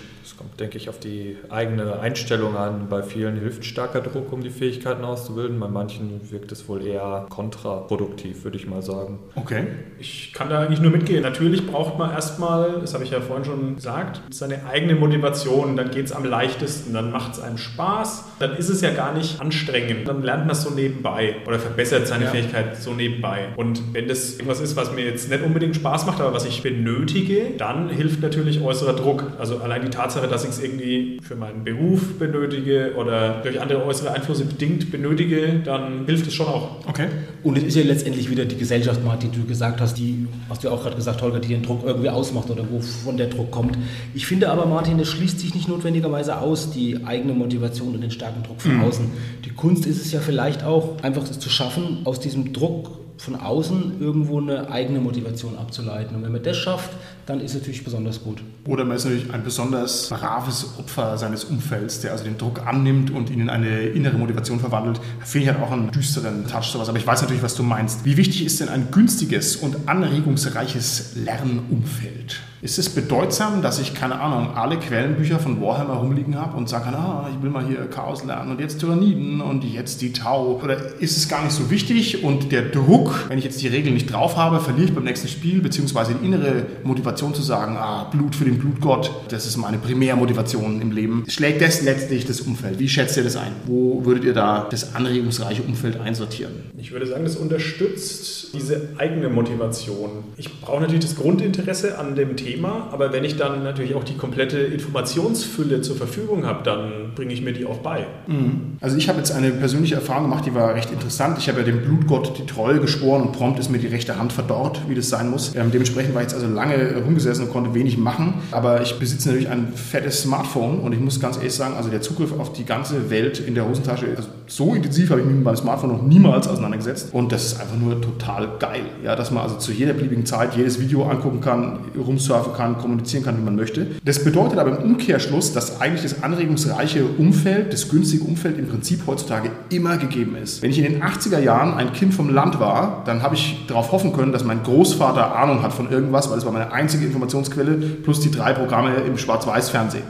Denke ich, auf die eigene Einstellung an. Bei vielen hilft starker Druck, um die Fähigkeiten auszubilden. Bei manchen wirkt es wohl eher kontraproduktiv, würde ich mal sagen. Okay. Ich kann da eigentlich nur mitgehen. Natürlich braucht man erstmal, das habe ich ja vorhin schon gesagt, seine eigene Motivation. Dann geht es am leichtesten, dann macht es einem Spaß. Dann ist es ja gar nicht anstrengend. Dann lernt man es so nebenbei oder verbessert seine Ja. Fähigkeit so nebenbei. Und wenn das irgendwas ist, was mir jetzt nicht unbedingt Spaß macht, aber was ich benötige, dann hilft natürlich äußerer Druck. Also allein die Tatsache, dass ich es irgendwie für meinen Beruf benötige oder durch andere äußere Einflüsse bedingt benötige, dann hilft es schon auch. Okay. Und es ist ja letztendlich wieder die Gesellschaft, Martin, die du gesagt hast, die, hast du ja auch gerade gesagt, Holger, die den Druck irgendwie ausmacht oder wovon der Druck kommt. Ich finde aber, Martin, das schließt sich nicht notwendigerweise aus, die eigene Motivation und den starken Druck von außen. Die Kunst ist es ja vielleicht auch, einfach es zu schaffen, aus diesem Druck von außen irgendwo eine eigene Motivation abzuleiten. Und wenn man das schafft, dann ist es natürlich besonders gut. Oder man ist natürlich ein besonders braves Opfer seines Umfelds, der also den Druck annimmt und ihn in eine innere Motivation verwandelt. Da finde ich halt auch einen düsteren Touch sowas. Aber ich weiß natürlich, was du meinst. Wie wichtig ist denn ein günstiges und anregungsreiches Lernumfeld? Ist es bedeutsam, dass ich, keine Ahnung, alle Quellenbücher von Warhammer rumliegen habe und kann, ah, ich will mal hier Chaos lernen und jetzt Tyranniden und jetzt die Tau? Oder ist es gar nicht so wichtig und der Druck, wenn ich jetzt die Regeln nicht drauf habe, verliere ich beim nächsten Spiel, beziehungsweise die innere Motivation zu sagen, ah, Blut für den Blutgott, das ist meine Primärmotivation im Leben. Schlägt das letztlich das Umfeld? Wie schätzt ihr das ein? Wo würdet ihr da das anregungsreiche Umfeld einsortieren? Ich würde sagen, das unterstützt diese eigene Motivation. Ich brauche natürlich das Grundinteresse an dem Thema Thema, aber wenn ich dann natürlich auch die komplette Informationsfülle zur Verfügung habe, dann bringe ich mir die auch bei. Mhm. Also ich habe jetzt eine persönliche Erfahrung gemacht, die war recht interessant. Ich habe ja dem Blutgott die Treue geschworen und prompt ist mir die rechte Hand verdorrt, wie das sein muss. Ähm, dementsprechend war ich jetzt also lange rumgesessen und konnte wenig machen, aber ich besitze natürlich ein fettes Smartphone und ich muss ganz ehrlich sagen, also der Zugriff auf die ganze Welt in der Hosentasche, also so intensiv habe ich mich mit meinem Smartphone noch niemals auseinandergesetzt und das ist einfach nur total geil, ja, dass man also zu jeder beliebigen Zeit jedes Video angucken kann, rumsurfen surfen kann, kommunizieren kann, wie man möchte. Das bedeutet aber im Umkehrschluss, dass eigentlich das anregungsreiche Umfeld, das günstige Umfeld im Prinzip heutzutage immer gegeben ist. Wenn ich in den 80er Jahren ein Kind vom Land war, dann habe ich darauf hoffen können, dass mein Großvater Ahnung hat von irgendwas, weil das war meine einzige Informationsquelle, plus die drei Programme im Schwarz-Weiß-Fernsehen.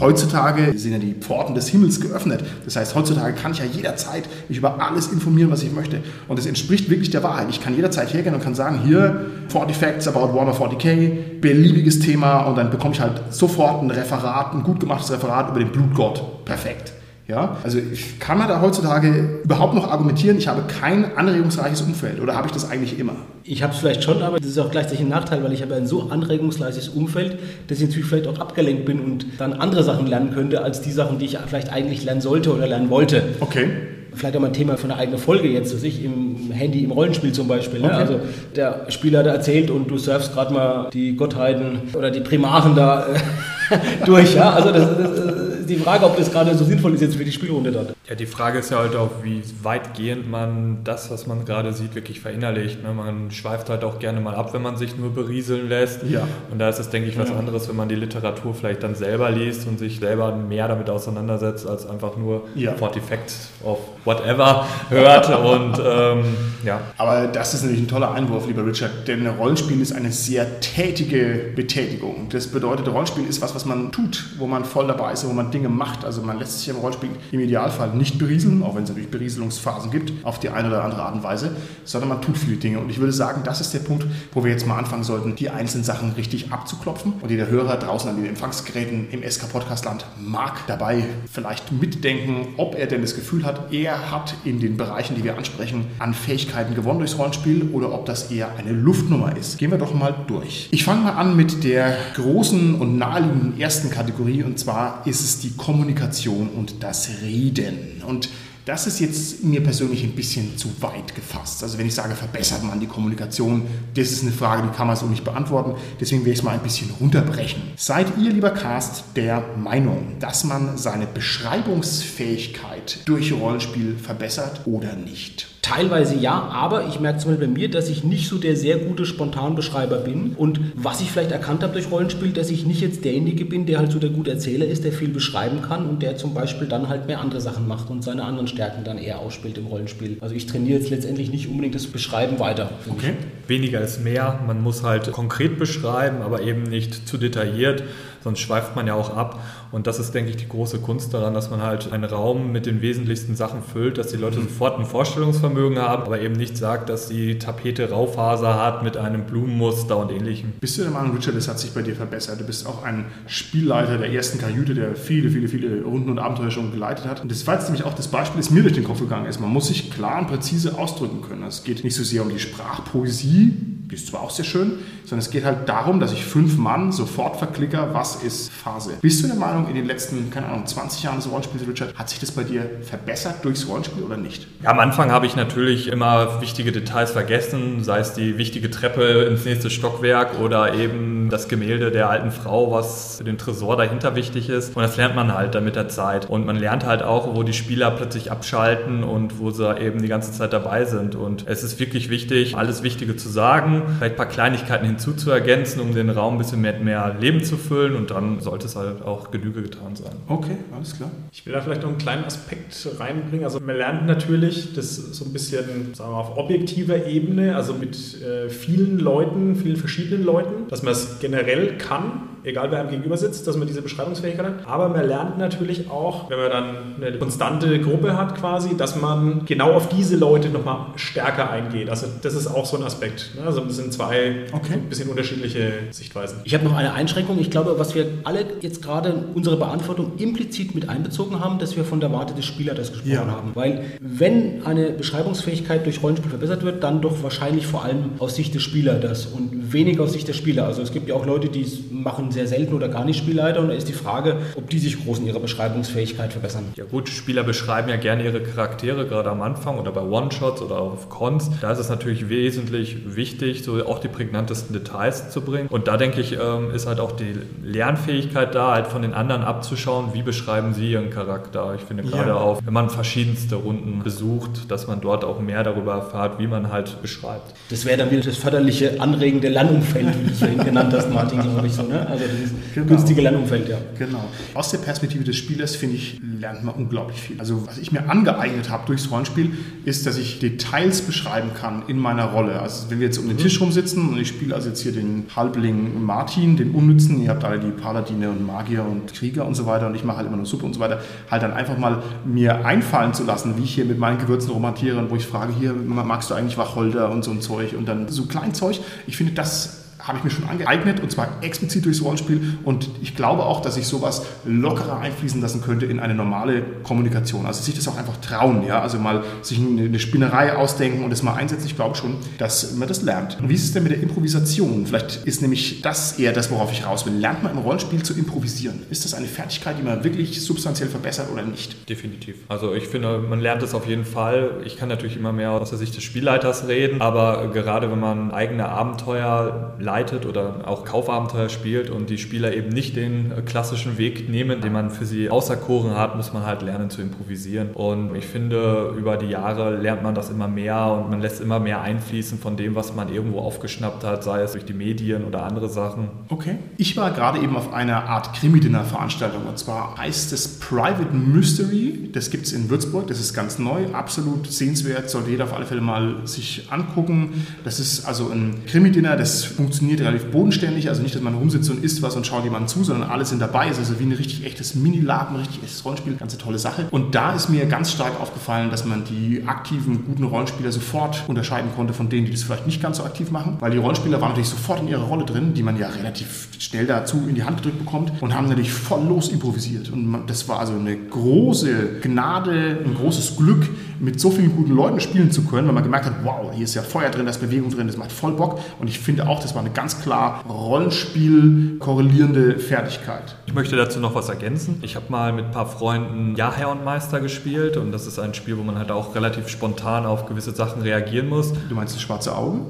Heutzutage sind ja die Pforten des Himmels geöffnet. Das heißt, heutzutage kann ich ja jederzeit mich über alles informieren, was ich möchte. Und das entspricht wirklich der Wahrheit. Ich kann jederzeit hergehen und kann sagen, hier 40 Facts about Warhammer 40k, beliebiges Thema und dann bekomme ich halt sofort ein Referat, ein gut gemachtes Referat über den Blutgott. Perfekt. Ja, also ich kann man da heutzutage überhaupt noch argumentieren, ich habe kein anregungsreiches Umfeld oder habe ich das eigentlich immer? Ich habe es vielleicht schon, aber das ist auch gleichzeitig ein Nachteil, weil ich habe ein so anregungsreiches Umfeld, dass ich natürlich vielleicht auch abgelenkt bin und dann andere Sachen lernen könnte, als die Sachen, die ich vielleicht eigentlich lernen sollte oder lernen wollte. Okay vielleicht auch mal ein Thema für eine eigene Folge jetzt, dass ich im Handy, im Rollenspiel zum Beispiel. Ne? Okay. Also der Spieler da erzählt und du surfst gerade mal die Gottheiten oder die Primaren da äh, durch. Ja? Also das, das, die Frage, ob das gerade so sinnvoll ist jetzt für die Spielrunde dann. Ja, die Frage ist ja halt auch, wie weitgehend man das, was man gerade sieht, wirklich verinnerlicht. Ne? Man schweift halt auch gerne mal ab, wenn man sich nur berieseln lässt. Ja. Und da ist es, denke ich, was ja. anderes, wenn man die Literatur vielleicht dann selber liest und sich selber mehr damit auseinandersetzt, als einfach nur ja. 40 Facts of whatever hört. und ähm, ja. Aber das ist natürlich ein toller Einwurf, lieber Richard, denn Rollenspiel ist eine sehr tätige Betätigung. Das bedeutet, Rollenspiel ist was, was man tut, wo man voll dabei ist, wo man Dinge macht. Also man lässt sich im Rollenspiel im Idealfall nicht berieseln, auch wenn es natürlich Berieselungsphasen gibt, auf die eine oder andere Art und Weise, sondern man tut viele Dinge. Und ich würde sagen, das ist der Punkt, wo wir jetzt mal anfangen sollten, die einzelnen Sachen richtig abzuklopfen. Und jeder Hörer draußen an den Empfangsgeräten im SK-Podcast-Land mag dabei vielleicht mitdenken, ob er denn das Gefühl hat, er hat in den Bereichen, die wir ansprechen, an Fähigkeiten gewonnen durchs Rollenspiel oder ob das eher eine Luftnummer ist. Gehen wir doch mal durch. Ich fange mal an mit der großen und naheliegenden ersten Kategorie und zwar ist es die die Kommunikation und das Reden. Und das ist jetzt mir persönlich ein bisschen zu weit gefasst. Also wenn ich sage, verbessert man die Kommunikation, das ist eine Frage, die kann man so nicht beantworten. Deswegen will ich es mal ein bisschen runterbrechen. Seid ihr, lieber Cast, der Meinung, dass man seine Beschreibungsfähigkeit durch Rollenspiel verbessert oder nicht? Teilweise ja, aber ich merke zum Beispiel bei mir, dass ich nicht so der sehr gute Spontanbeschreiber bin. Und was ich vielleicht erkannt habe durch Rollenspiel, dass ich nicht jetzt derjenige bin, der halt so der gute Erzähler ist, der viel beschreiben kann und der zum Beispiel dann halt mehr andere Sachen macht und seine anderen Stärken dann eher ausspielt im Rollenspiel. Also ich trainiere jetzt letztendlich nicht unbedingt das Beschreiben weiter. Okay. Weniger ist mehr. Man muss halt konkret beschreiben, aber eben nicht zu detailliert sonst schweift man ja auch ab. Und das ist, denke ich, die große Kunst daran, dass man halt einen Raum mit den wesentlichsten Sachen füllt, dass die Leute mhm. sofort ein Vorstellungsvermögen haben, aber eben nicht sagt, dass die Tapete Raufaser hat mit einem Blumenmuster und ähnlichem. Bist du der Meinung, Richard, das hat sich bei dir verbessert? Du bist auch ein Spielleiter der ersten Kajüte, der viele, viele, viele Runden und Abenteuer schon geleitet hat. Und das war jetzt nämlich auch das Beispiel, das mir durch den Kopf gegangen ist. Man muss sich klar und präzise ausdrücken können. Es geht nicht so sehr um die Sprachpoesie, die ist zwar auch sehr schön, sondern es geht halt darum, dass ich fünf Mann sofort verklicker, was ist Phase. Bist du der Meinung, in den letzten, keine Ahnung, 20 Jahren des Rollenspiels, Richard, hat sich das bei dir verbessert durchs Rollenspiel oder nicht? Ja, am Anfang habe ich natürlich immer wichtige Details vergessen, sei es die wichtige Treppe ins nächste Stockwerk oder eben das Gemälde der alten Frau, was für den Tresor dahinter wichtig ist. Und das lernt man halt dann mit der Zeit. Und man lernt halt auch, wo die Spieler plötzlich abschalten und wo sie eben die ganze Zeit dabei sind. Und es ist wirklich wichtig, alles Wichtige zu sagen, vielleicht ein paar Kleinigkeiten hinzuzuergänzen, um den Raum ein bisschen mehr, mehr Leben zu füllen. Und dann sollte es halt auch Genüge getan sein. Okay, alles klar. Ich will da vielleicht noch einen kleinen Aspekt reinbringen. Also man lernt natürlich das so ein bisschen sagen wir, auf objektiver Ebene, also mit äh, vielen Leuten, vielen verschiedenen Leuten, dass man es generell kann, egal wer einem gegenüber sitzt, dass man diese Beschreibungsfähigkeit hat. Aber man lernt natürlich auch, wenn man dann eine konstante Gruppe hat quasi, dass man genau auf diese Leute nochmal stärker eingeht. Also das ist auch so ein Aspekt. Ne? Also das sind zwei Okay. ein bisschen unterschiedliche Sichtweisen. Ich habe noch eine Einschränkung. Ich glaube, was wir alle jetzt gerade in unsere Beantwortung implizit mit einbezogen haben, dass wir von der Warte des Spielers gesprochen Ja. haben. Weil wenn eine Beschreibungsfähigkeit durch Rollenspiel verbessert wird, dann doch wahrscheinlich vor allem aus Sicht des Spielers und weniger aus Sicht der Spieler. Also es gibt ja auch Leute, die es machen sehr selten oder gar nicht Spielleiter und da ist die Frage, ob die sich groß in ihrer Beschreibungsfähigkeit verbessern. Ja gut, Spieler beschreiben ja gerne ihre Charaktere, gerade am Anfang oder bei One-Shots oder auf Cons. Da ist es natürlich wesentlich wichtig, so auch die prägnantesten Details zu bringen. Und da denke ich, ähm, ist halt auch die Lernfähigkeit da, halt von den anderen abzuschauen, wie beschreiben sie ihren Charakter. Ich finde gerade Ja. auch, wenn man verschiedenste Runden besucht, dass man dort auch mehr darüber erfahrt, wie man halt beschreibt. Das wäre dann wieder das förderliche, anregende Lernumfeld, wie du es vorhin genannt hast, Martin, glaube ich so. Ne? Also dieses Genau. günstige Lernumfeld, ja. Genau. Aus der Perspektive des Spielers, finde ich, lernt man unglaublich viel. Also was ich mir angeeignet habe durchs Rollenspiel, ist, dass ich Details beschreiben kann in meiner Rolle. Also wenn wir jetzt um den Tisch rum sitzen und ich spiele also jetzt hier den Halbling Martin, den Unnützen, ihr habt alle die Paladine und Magier und Krieger und so weiter und ich mache halt immer nur Suppe und so weiter, halt dann einfach mal mir einfallen zu lassen, wie ich hier mit meinen Gewürzen romantiere und wo ich frage, hier magst du eigentlich Wacholder und so ein Zeug und dann so klein Zeug. Ich finde, das habe ich mir schon angeeignet und zwar explizit durchs Rollenspiel und ich glaube auch, dass ich sowas lockerer einfließen lassen könnte in eine normale Kommunikation. Also sich das auch einfach trauen, ja, also mal sich eine Spinnerei ausdenken und das mal einsetzen. Ich glaube schon, dass man das lernt. Und wie ist es denn mit der Improvisation? Vielleicht ist nämlich das eher das, worauf ich raus will. Lernt man im Rollenspiel zu improvisieren? Ist das eine Fertigkeit, die man wirklich substanziell verbessert oder nicht? Definitiv. Also ich finde, man lernt es auf jeden Fall. Ich kann natürlich immer mehr aus der Sicht des Spielleiters reden, aber gerade wenn man eigene Abenteuer leitet oder auch Kaufabenteuer spielt und die Spieler eben nicht den klassischen Weg nehmen, den man für sie auserkoren hat, muss man halt lernen zu improvisieren. Und ich finde, über die Jahre lernt man das immer mehr und man lässt immer mehr einfließen von dem, was man irgendwo aufgeschnappt hat, sei es durch die Medien oder andere Sachen. Okay. Ich war gerade eben auf einer Art Krimi-Dinner-Veranstaltung und zwar heißt es Private Mystery. Das gibt es in Würzburg, das ist ganz neu, absolut sehenswert, sollte jeder auf alle Fälle mal sich angucken. Das ist also ein Krimi-Dinner, das funktioniert relativ bodenständig, also nicht, dass man rumsitzt und isst was und schaut jemandem zu, sondern alle sind dabei. Es ist also wie ein richtig echtes Mini-Laden, richtig echtes Rollenspiel, ganz tolle Sache. Und da ist mir ganz stark aufgefallen, dass man die aktiven, guten Rollenspieler sofort unterscheiden konnte von denen, die das vielleicht nicht ganz so aktiv machen, weil die Rollenspieler waren natürlich sofort in ihrer Rolle drin, die man ja relativ schnell dazu in die Hand gedrückt bekommt und haben natürlich voll los improvisiert. Und das war also eine große Gnade, ein großes Glück, mit so vielen guten Leuten spielen zu können, weil man gemerkt hat, wow, hier ist ja Feuer drin, da ist Bewegung drin, das macht voll Bock. Und ich finde auch, das war eine ganz klar Rollenspiel korrelierende Fertigkeit. Ich möchte dazu noch was ergänzen. Ich habe mal mit ein paar Freunden Ja, Herr und Meister gespielt und das ist ein Spiel, wo man halt auch relativ spontan auf gewisse Sachen reagieren muss. Du meinst das schwarze Auge?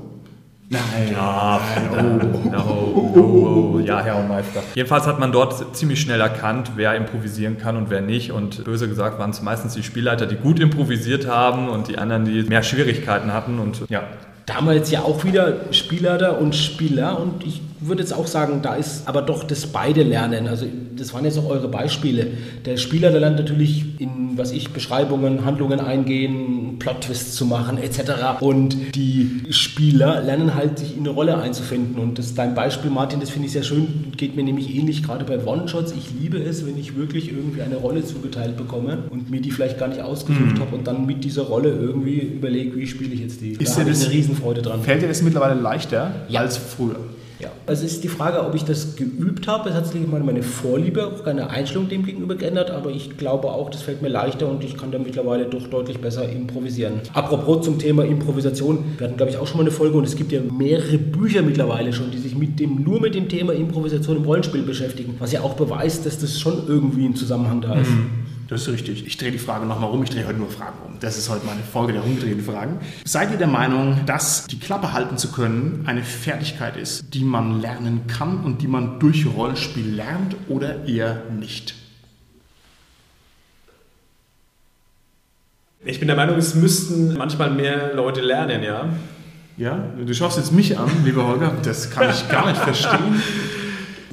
Nein. Ja, no, no, no, ja, Herr und Meister. Jedenfalls hat man dort ziemlich schnell erkannt, wer improvisieren kann und wer nicht. Und böse gesagt waren es meistens die Spielleiter, die gut improvisiert haben und die anderen, die mehr Schwierigkeiten hatten. Und ja, Damals ja auch wieder Spielleiter und Spieler und ich würde jetzt auch sagen, da ist aber doch das beide Lernen. Also das waren jetzt auch eure Beispiele. Der Spieler, der lernt natürlich in, was ich, Beschreibungen, Handlungen eingehen, Plot-Twists zu machen etc. Und die Spieler lernen halt, sich in eine Rolle einzufinden. Und das dein Beispiel, Martin, das finde ich sehr schön, geht mir nämlich ähnlich, gerade bei One-Shots. Ich liebe es, wenn ich wirklich irgendwie eine Rolle zugeteilt bekomme und mir die vielleicht gar nicht ausgesucht habe und dann mit dieser Rolle irgendwie überlege, wie spiele ich jetzt die. Ist da habe ich eine Riesenfreude dran. Fällt dir das mittlerweile leichter Ja. als früher? Ja, also ist die Frage, ob ich das geübt habe. Es hat sich meine Vorliebe, auch keine Einstellung dem gegenüber geändert, aber ich glaube auch, das fällt mir leichter und ich kann da mittlerweile doch deutlich besser improvisieren. Apropos zum Thema Improvisation, wir hatten glaube ich auch schon mal eine Folge und es gibt ja mehrere Bücher mittlerweile schon, die sich mit dem, nur mit dem Thema Improvisation im Rollenspiel beschäftigen, was ja auch beweist, dass das schon irgendwie ein Zusammenhang da ist. Mhm. Das ist richtig. Ich drehe die Frage nochmal rum. Ich drehe heute nur Fragen um. Das ist heute meine Folge der umgedrehten Fragen. Seid ihr der Meinung, dass die Klappe halten zu können eine Fertigkeit ist, die man lernen kann und die man durch Rollenspiel lernt oder eher nicht? Ich bin der Meinung, es müssten manchmal mehr Leute lernen, ja. Ja, du schaust jetzt mich an, lieber Holger. Das kann ich gar nicht verstehen.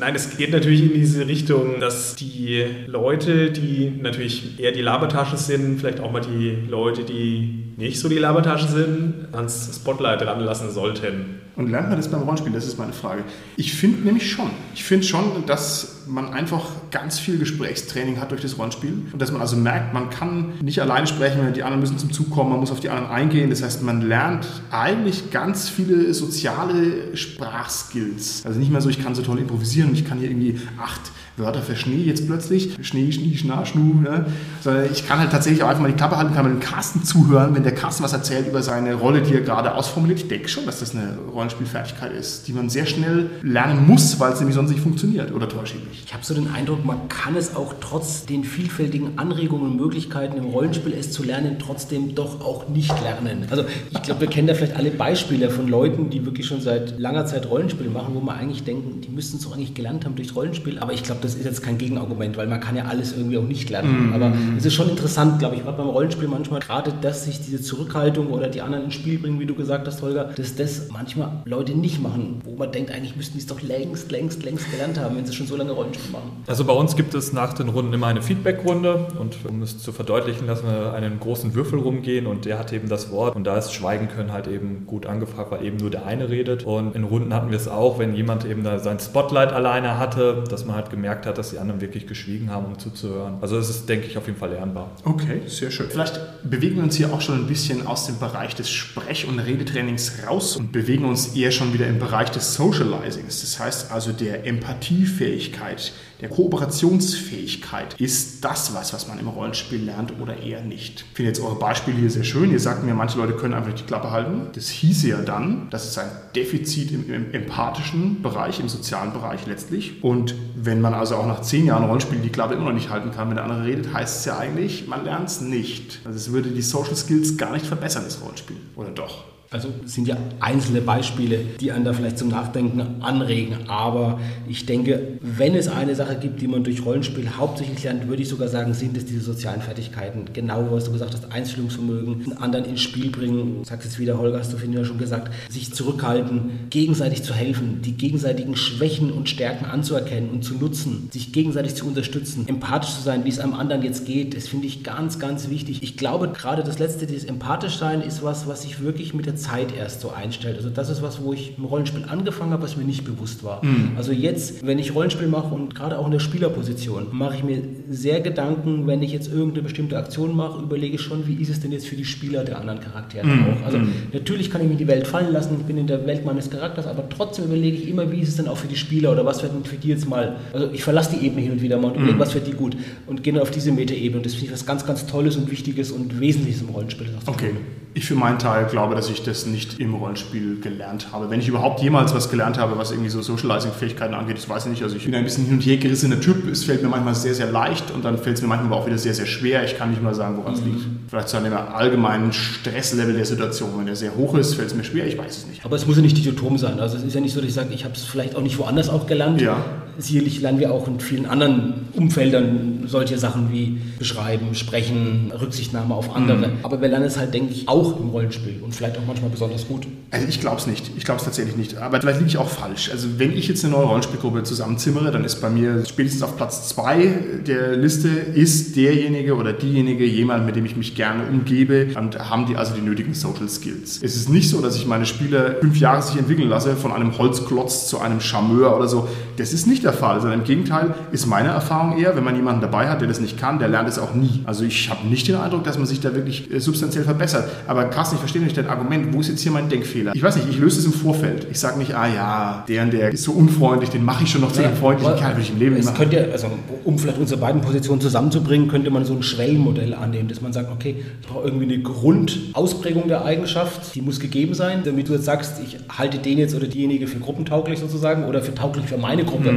Nein, es geht natürlich in diese Richtung, dass die Leute, die natürlich eher die Labertasche sind, vielleicht auch mal die Leute, die nicht so die Labertasche sind, ans Spotlight ranlassen sollten. Und lernt man das beim Rollenspiel? Das ist meine Frage. Ich finde nämlich schon. Ich finde schon, dass man einfach ganz viel Gesprächstraining hat durch das Rollenspiel und dass man also merkt, man kann nicht alleine sprechen, die anderen müssen zum Zug kommen, man muss auf die anderen eingehen. Das heißt, man lernt eigentlich ganz viele soziale Sprachskills. Also nicht mehr so, ich kann so toll improvisieren und ich kann hier irgendwie acht Wörter für Schnee jetzt plötzlich. Schnee, Schnee, Schna, Schnu. Ne? Sondern ich kann halt tatsächlich auch einfach mal die Klappe halten, kann mit dem Carsten zuhören, wenn der Carsten was erzählt über seine Rolle, die er gerade ausformuliert. Ich denke schon, dass das eine Rollenspielfertigkeit ist, die man sehr schnell lernen muss, weil es nämlich sonst nicht funktioniert. Oder täusche ich mich? Ich habe so den Eindruck, man kann es auch trotz den vielfältigen Anregungen und Möglichkeiten im Rollenspiel es zu lernen, trotzdem doch auch nicht lernen. Also ich glaube, wir kennen da vielleicht alle Beispiele von Leuten, die wirklich schon seit langer Zeit Rollenspiel machen, wo man eigentlich denken, die müssten es doch eigentlich gelernt haben durch Rollenspiel. Aber ich glaube, das ist jetzt kein Gegenargument, weil man kann ja alles irgendwie auch nicht lernen. Mhm. Aber es ist schon interessant, glaube ich, gerade beim Rollenspiel manchmal, gerade dass sich diese Zurückhaltung oder die anderen ins Spiel bringen, wie du gesagt hast, Holger, dass das manchmal Leute nicht machen, wo man denkt, eigentlich müssten die es doch längst, längst, längst gelernt haben, wenn sie schon so lange Rollenspiel machen. Also bei uns gibt es nach den Runden immer eine Feedback-Runde und um es zu verdeutlichen, lassen wir einen großen Würfel rumgehen und der hat eben das Wort und da ist Schweigen können halt eben gut angefragt, weil eben nur der eine redet und in Runden hatten wir es auch, wenn jemand eben da sein Spotlight alleine hatte, dass man halt gemerkt hat, dass die anderen wirklich geschwiegen haben, um zuzuhören. Also es ist, denke ich, auf jeden Fall lernbar. Okay, sehr schön. Vielleicht bewegen wir uns hier auch schon ein bisschen aus dem Bereich des Sprech- und Redetrainings raus und bewegen uns eher schon wieder im Bereich des Socializings. Das heißt also der Empathiefähigkeit, der Kooperationsfähigkeit. Ist das was, was man im Rollenspiel lernt oder eher nicht? Ich finde jetzt eure Beispiele hier sehr schön. Ihr sagt mir, manche Leute können einfach die Klappe halten. Das hieße ja dann, dass es ein Defizit im, im empathischen Bereich, im sozialen Bereich letztlich. Und wenn man also auch nach zehn Jahren Rollenspiel die Klappe immer noch nicht halten kann, wenn der andere redet, heißt es ja eigentlich, man lernt es nicht. Also es würde die Social Skills gar nicht verbessern, das Rollenspiel. Oder doch? Also sind ja einzelne Beispiele, die einen da vielleicht zum Nachdenken anregen. Aber ich denke, wenn es eine Sache gibt, die man durch Rollenspiel hauptsächlich lernt, würde ich sogar sagen, sind es diese sozialen Fertigkeiten. Genau, was du gesagt hast, Einstellungsvermögen, einen anderen ins Spiel bringen. Du sagst jetzt wieder, Holger, hast du vorhin ja schon gesagt, sich zurückhalten, gegenseitig zu helfen, die gegenseitigen Schwächen und Stärken anzuerkennen und zu nutzen, sich gegenseitig zu unterstützen, empathisch zu sein, wie es einem anderen jetzt geht. Das finde ich ganz, ganz wichtig. Ich glaube, gerade das letzte, dieses empathisch sein, ist was, was sich wirklich mit der Zeit erst so einstellt. Also das ist was, wo ich im Rollenspiel angefangen habe, was mir nicht bewusst war. Mhm. Also jetzt, wenn ich Rollenspiel mache und gerade auch in der Spielerposition, mache ich mir sehr Gedanken, wenn ich jetzt irgendeine bestimmte Aktion mache, überlege ich schon, wie ist es denn jetzt für die Spieler der anderen Charaktere mhm. auch. Also mhm. natürlich kann ich mir die Welt fallen lassen, ich bin in der Welt meines Charakters, aber trotzdem überlege ich immer, wie ist es denn auch für die Spieler oder was wird denn für die jetzt mal, also ich verlasse die Ebene hin und wieder mal und überlege, mhm. was wird die gut und gehe dann auf diese Metaebene und das finde ich was ganz, ganz Tolles und Wichtiges und Wesentliches im Rollenspiel. Okay. Ich für meinen Teil glaube, dass ich das nicht im Rollenspiel gelernt habe. Wenn ich überhaupt jemals was gelernt habe, was irgendwie so Socializing-Fähigkeiten angeht, das weiß ich nicht. Also ich bin ein bisschen hin und her gerissener Typ. Es fällt mir manchmal sehr, sehr leicht und dann fällt es mir manchmal auch wieder sehr, sehr schwer. Ich kann nicht mal sagen, woran es mhm. liegt. Vielleicht zu einem allgemeinen Stresslevel der Situation. Wenn der sehr hoch ist, fällt es mir schwer. Ich weiß es nicht. Aber es muss ja nicht dichotom sein. Also es ist ja nicht so, dass ich sage, ich habe es vielleicht auch nicht woanders auch gelernt. Ja. Sicherlich lernen wir auch in vielen anderen Umfeldern solche Sachen wie beschreiben, sprechen, Rücksichtnahme auf andere. Mhm. Aber wir lernen es halt, denke ich, auch im Rollenspiel und vielleicht auch manchmal besonders gut. Also ich glaube es nicht. Ich glaube es tatsächlich nicht. Aber vielleicht liege ich auch falsch. Also wenn ich jetzt eine neue Rollenspielgruppe zusammenzimmere, dann ist bei mir spätestens auf Platz zwei der Liste ist derjenige oder diejenige jemand, mit dem ich mich gerne umgebe und haben die also die nötigen Social Skills. Es ist nicht so, dass ich meine Spieler fünf Jahre sich entwickeln lasse von einem Holzklotz zu einem Charmeur oder so. Das ist nicht nicht der Fall, sondern im Gegenteil ist meine Erfahrung eher, wenn man jemanden dabei hat, der das nicht kann, der lernt es auch nie. Also ich habe nicht den Eindruck, dass man sich da wirklich äh, substanziell verbessert. Aber Carsten, ich verstehe nicht dein Argument. Wo ist jetzt hier mein Denkfehler? Ich weiß nicht, ich löse es im Vorfeld. Ich sage nicht, ah ja, der und der ist so unfreundlich, den mache ich schon noch zu einem freundlichen Kerl, würde ich im Leben nicht machen. könnte, also um vielleicht unsere beiden Positionen zusammenzubringen, könnte man so ein Schwellenmodell annehmen, dass man sagt, okay, ich brauche irgendwie eine Grundausprägung der Eigenschaft, die muss gegeben sein, damit du jetzt sagst, ich halte den jetzt oder diejenige für gruppentauglich sozusagen oder für tauglich für meine Gruppe.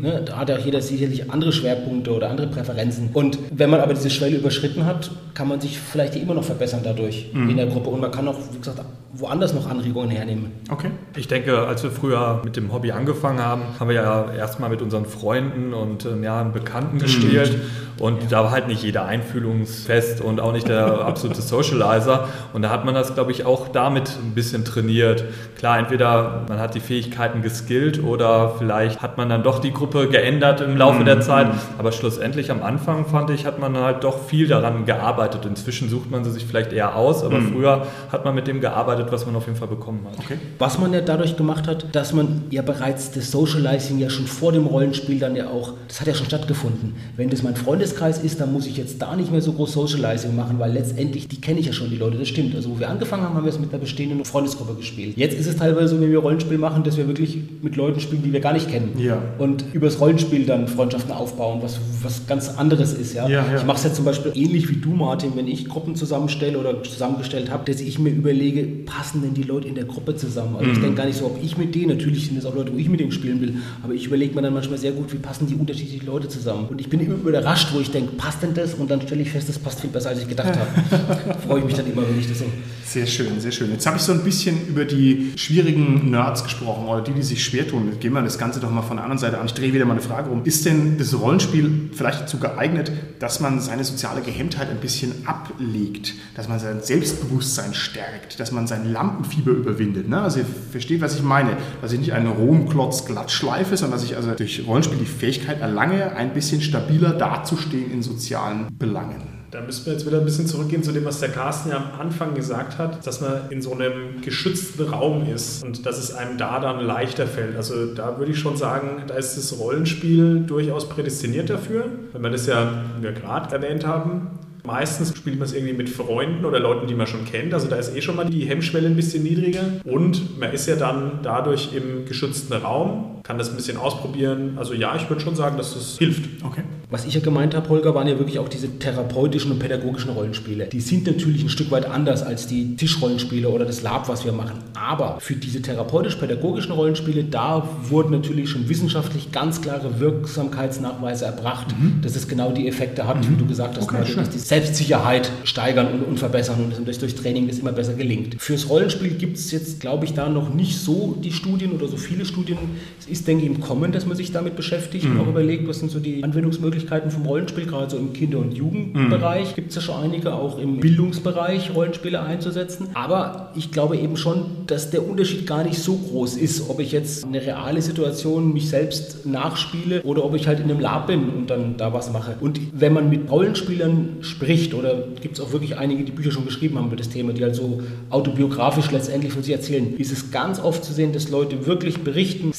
Ne, da hat ja jeder sicherlich andere Schwerpunkte oder andere Präferenzen. Und wenn man aber diese Schwelle überschritten hat, kann man sich vielleicht immer noch verbessern dadurch in der Gruppe und man kann auch, wie gesagt, woanders noch Anregungen hernehmen. Okay. Ich denke, als wir früher mit dem Hobby angefangen haben, haben wir ja erstmal mit unseren Freunden und ähm, ja, Bekannten gespielt. Und da war halt nicht jeder einfühlungsfest und auch nicht der absolute Socializer. Und da hat man das, glaube ich, auch damit ein bisschen trainiert. Klar, entweder man hat die Fähigkeiten geskillt oder vielleicht hat man dann doch die Gruppe geändert im Laufe der Zeit. Aber schlussendlich am Anfang, fand ich, hat man halt doch viel daran gearbeitet. Inzwischen sucht man sie sich vielleicht eher aus, aber früher hat man mit dem gearbeitet, was man auf jeden Fall bekommen hat. Okay. Was man ja dadurch gemacht hat, dass man ja bereits das Socializing ja schon vor dem Rollenspiel dann ja auch, das hat ja schon stattgefunden. Wenn das mein Freundeskreis ist, dann muss ich jetzt da nicht mehr so groß Socializing machen, weil letztendlich, die kenne ich ja schon, die Leute, das stimmt. Also wo wir angefangen haben, haben wir es mit einer bestehenden Freundesgruppe gespielt. Jetzt ist es teilweise so, wenn wir Rollenspiel machen, dass wir wirklich mit Leuten spielen, die wir gar nicht kennen. Ja. Und übers Rollenspiel dann Freundschaften aufbauen, was was ganz anderes ist. Ja? Ja, ja. Ich mache es ja zum Beispiel ähnlich wie du, Martin, wenn ich Gruppen zusammenstelle oder zusammengestellt habe, dass ich mir überlege, passen denn die Leute in der Gruppe zusammen? Also ich denke gar nicht so, ob ich mit denen, natürlich sind es auch Leute, wo ich mit denen spielen will, aber ich überlege mir dann manchmal sehr gut, wie passen die unterschiedlichen Leute zusammen. Und ich bin immer überrascht, wo ich denke, passt denn das? Und dann stelle ich fest, das passt viel besser, als ich gedacht habe. Freue ich mich dann immer, wenn ich das so. Sehr schön, sehr schön. Jetzt habe ich so ein bisschen über die schwierigen Nerds gesprochen oder die, die sich schwer tun. Jetzt gehen wir das Ganze doch mal von der anderen Seite an. Ich drehe wieder mal eine Frage um. Ist denn das Rollenspiel vielleicht dazu geeignet, dass man seine soziale Gehemmtheit ein bisschen ablegt, dass man sein Selbstbewusstsein stärkt, dass man sein Lampenfieber überwindet? Ne? Also ihr versteht, was ich meine. Dass ich nicht einen rohen Klotz glatt schleife, sondern dass ich also durch Rollenspiel die Fähigkeit erlange, ein bisschen stabiler dazustehen in sozialen Belangen. Da müssen wir jetzt wieder ein bisschen zurückgehen zu dem, was der Carsten ja am Anfang gesagt hat, dass man in so einem geschützten Raum ist und dass es einem da dann leichter fällt. Also da würde ich schon sagen, da ist das Rollenspiel durchaus prädestiniert dafür, wenn wir das ja, gerade erwähnt haben. Meistens spielt man es irgendwie mit Freunden oder Leuten, die man schon kennt. Also da ist eh schon mal die Hemmschwelle ein bisschen niedriger. Und man ist ja dann dadurch im geschützten Raum, kann das ein bisschen ausprobieren. Also ja, ich würde schon sagen, dass das hilft. Okay. Was ich ja gemeint habe, Holger, waren ja wirklich auch diese therapeutischen und pädagogischen Rollenspiele. Die sind natürlich ein Stück weit anders als die Tischrollenspiele oder das Lab, was wir machen. Aber für diese therapeutisch-pädagogischen Rollenspiele, da wurden natürlich schon wissenschaftlich ganz klare Wirksamkeitsnachweise erbracht, dass es genau die Effekte hat, wie du gesagt hast, Okay, schön. dass die Selbstsicherheit steigern und, und verbessern und dass durch, durch Training das immer besser gelingt. Fürs Rollenspiel gibt es jetzt, glaube ich, da noch nicht so die Studien oder so viele Studien. Es ist, denke ich, im Kommen, dass man sich damit beschäftigt und auch überlegt, was sind so die Anwendungsmöglichkeiten vom Rollenspiel, gerade so im Kinder- und Jugendbereich. Gibt es ja schon einige, auch im Bildungsbereich Rollenspiele einzusetzen. Aber ich glaube eben schon, dass der Unterschied gar nicht so groß ist, ob ich jetzt eine reale Situation mich selbst nachspiele oder ob ich halt in einem Lab bin und dann da was mache. Und wenn man mit Rollenspielern spricht, oder gibt es auch wirklich einige, die Bücher schon geschrieben haben über das Thema, die halt so autobiografisch letztendlich von sich erzählen, ist es ganz oft zu sehen, dass Leute wirklich berichten,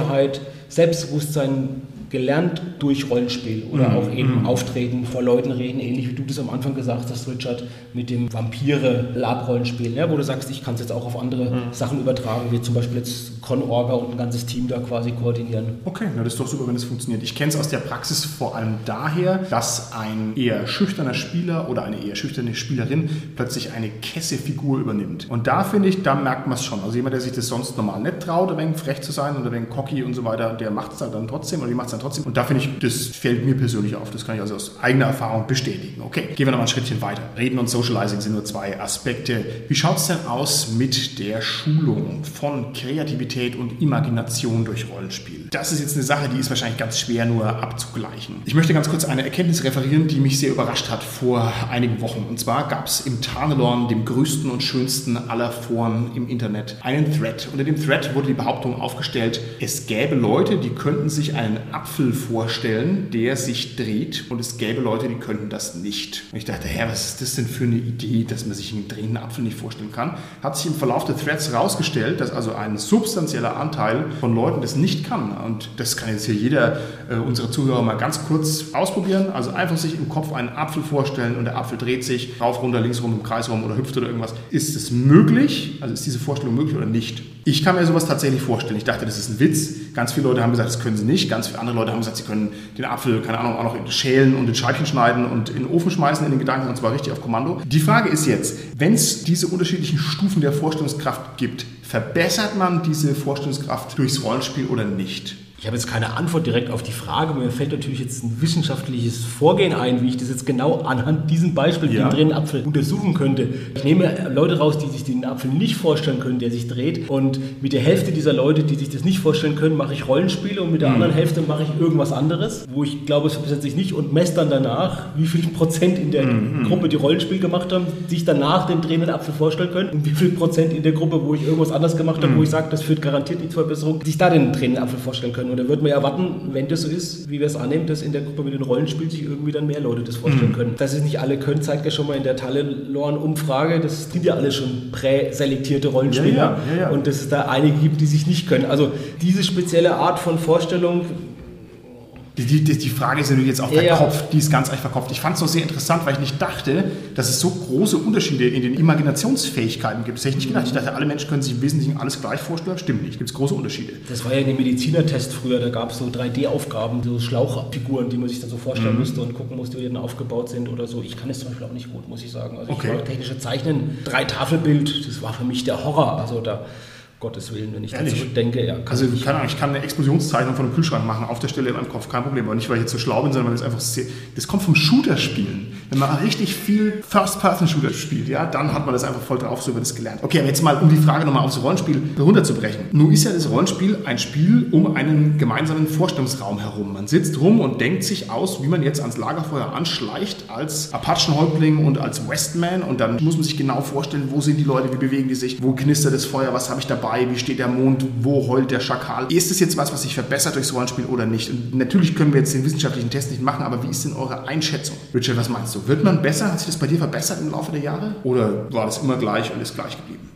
Selbstsicherheit, Selbstbewusstsein gelernt durch Rollenspiel oder auch eben Auftreten, vor Leuten reden, ähnlich wie du das am Anfang gesagt hast, Richard, mit dem Vampire-Lab-Rollenspiel, ja, wo du sagst, ich kann es jetzt auch auf andere Sachen übertragen, wie zum Beispiel jetzt Con-Orga und ein ganzes Team da quasi koordinieren. Okay, na, das ist doch super, wenn das funktioniert. Ich kenne es aus der Praxis vor allem daher, dass ein eher schüchterner Spieler oder eine eher schüchterne Spielerin plötzlich eine Kesse-Figur übernimmt. Und da finde ich, da merkt man es schon. Also jemand, der sich das sonst normal nicht traut, ein wenig frech zu sein oder ein wenig cocky und so weiter, der macht es dann trotzdem oder die macht es dann trotzdem. Und da finde ich, das fällt mir persönlich auf. Das kann ich also aus eigener Erfahrung bestätigen. Okay, gehen wir noch mal ein Schrittchen weiter. Reden und Socializing sind nur zwei Aspekte. Wie schaut es denn aus mit der Schulung von Kreativität und Imagination durch Rollenspiel? Das ist jetzt eine Sache, die ist wahrscheinlich ganz schwer nur abzugleichen. Ich möchte ganz kurz eine Erkenntnis referieren, die mich sehr überrascht hat vor einigen Wochen. Und zwar gab es im Tarnelorn, dem größten und schönsten aller Foren im Internet, einen Thread. Unter dem Thread wurde die Behauptung aufgestellt, es gäbe Leute, die könnten sich einen Apfel Apfel vorstellen, der sich dreht und es gäbe Leute, die könnten das nicht. Und ich dachte, hä, was ist das denn für eine Idee, dass man sich einen drehenden Apfel nicht vorstellen kann? Hat sich im Verlauf der Threads herausgestellt, dass also ein substanzieller Anteil von Leuten das nicht kann. Und das kann jetzt hier jeder äh, unserer Zuhörer mal ganz kurz ausprobieren. Also einfach sich im Kopf einen Apfel vorstellen und der Apfel dreht sich rauf, runter, links rum, im Kreis rum oder hüpft oder irgendwas. Ist es möglich? Also ist diese Vorstellung möglich oder nicht? Ich kann mir sowas tatsächlich vorstellen. Ich dachte, das ist ein Witz. Ganz viele Leute haben gesagt, das können sie nicht. Ganz viele andere Leute haben gesagt, sie können den Apfel, keine Ahnung, auch noch schälen und in Scheibchen schneiden und in den Ofen schmeißen in den Gedanken und zwar richtig auf Kommando. Die Frage ist jetzt, wenn es diese unterschiedlichen Stufen der Vorstellungskraft gibt, verbessert man diese Vorstellungskraft durchs Rollenspiel oder nicht? Ich habe jetzt keine Antwort direkt auf die Frage. Mir fällt natürlich jetzt ein wissenschaftliches Vorgehen ein, wie ich das jetzt genau anhand diesem Beispiel, ja. den drehenden Apfel, untersuchen könnte. Ich nehme Leute raus, die sich den Apfel nicht vorstellen können, der sich dreht. Und mit der Hälfte dieser Leute, die sich das nicht vorstellen können, mache ich Rollenspiele und mit der mhm. anderen Hälfte mache ich irgendwas anderes, wo ich glaube, es verbessert sich nicht und messe dann danach, wie viel Prozent in der mhm. Gruppe, die Rollenspiel gemacht haben, sich danach den drehenden Apfel vorstellen können und wie viel Prozent in der Gruppe, wo ich irgendwas anders gemacht habe, mhm. wo ich sage, das führt garantiert nicht zur Verbesserung, sich da den drehenden Apfel vorstellen können. Und da wird man erwarten, wenn das so ist, wie wir es annehmen, dass in der Gruppe mit den Rollenspielen sich irgendwie dann mehr Leute das vorstellen mhm. können. Dass es nicht alle können, zeigt ja schon mal in der Talelorn-Umfrage. Das sind ja alle schon präselektierte Rollenspieler. Ja, ja, ja, und dass es da einige gibt, die sich nicht können. Also diese spezielle Art von Vorstellung die, die, die Frage ist natürlich jetzt auch verkopft, ja. die ist ganz einfach verkopft. Ich fand es so sehr interessant, weil ich nicht dachte, dass es so große Unterschiede in den Imaginationsfähigkeiten gibt. Das hätte ich nicht gedacht. Ich dachte, alle Menschen können sich im Wesentlichen alles gleich vorstellen. Stimmt nicht, gibt es große Unterschiede. Das war ja in dem Medizinertest früher, da gab es so 3D-Aufgaben, so Schlauchfiguren, die man sich dann so vorstellen mhm. musste und gucken musste, wie die dann aufgebaut sind oder so. Ich kann es zum Beispiel auch nicht gut, muss ich sagen. Also okay. ich technische Zeichnen, drei Tafelbild, das war für mich der Horror. Also da Gottes Willen, wenn ich da zurückdenke. Ja, also ich kann, ich kann eine Explosionszeichnung von einem Kühlschrank machen, auf der Stelle in meinem Kopf, kein Problem. Aber nicht, weil ich jetzt so schlau bin, sondern weil es einfach sehr, das kommt vom Shooter-Spielen. Wenn man richtig viel First-Person-Shooter spielt, ja, dann hat man das einfach voll drauf, so wird es gelernt. Okay, aber jetzt mal, um die Frage nochmal aufs Rollenspiel runterzubrechen. Nun ist ja das Rollenspiel ein Spiel um einen gemeinsamen Vorstellungsraum herum. Man sitzt rum und denkt sich aus, wie man jetzt ans Lagerfeuer anschleicht als Apachenhäuptling und als Westman und dann muss man sich genau vorstellen, wo sind die Leute, wie bewegen die sich, wo knistert das Feuer, was habe ich dabei? Wie steht der Mond? Wo heult der Schakal? Ist es jetzt was, was sich verbessert durchs Rollenspiel oder nicht? Und natürlich können wir jetzt den wissenschaftlichen Test nicht machen, aber wie ist denn eure Einschätzung? Richard, was meinst du? Wird man besser? Hat sich das bei dir verbessert im Laufe der Jahre? Oder war das immer gleich und ist gleich geblieben?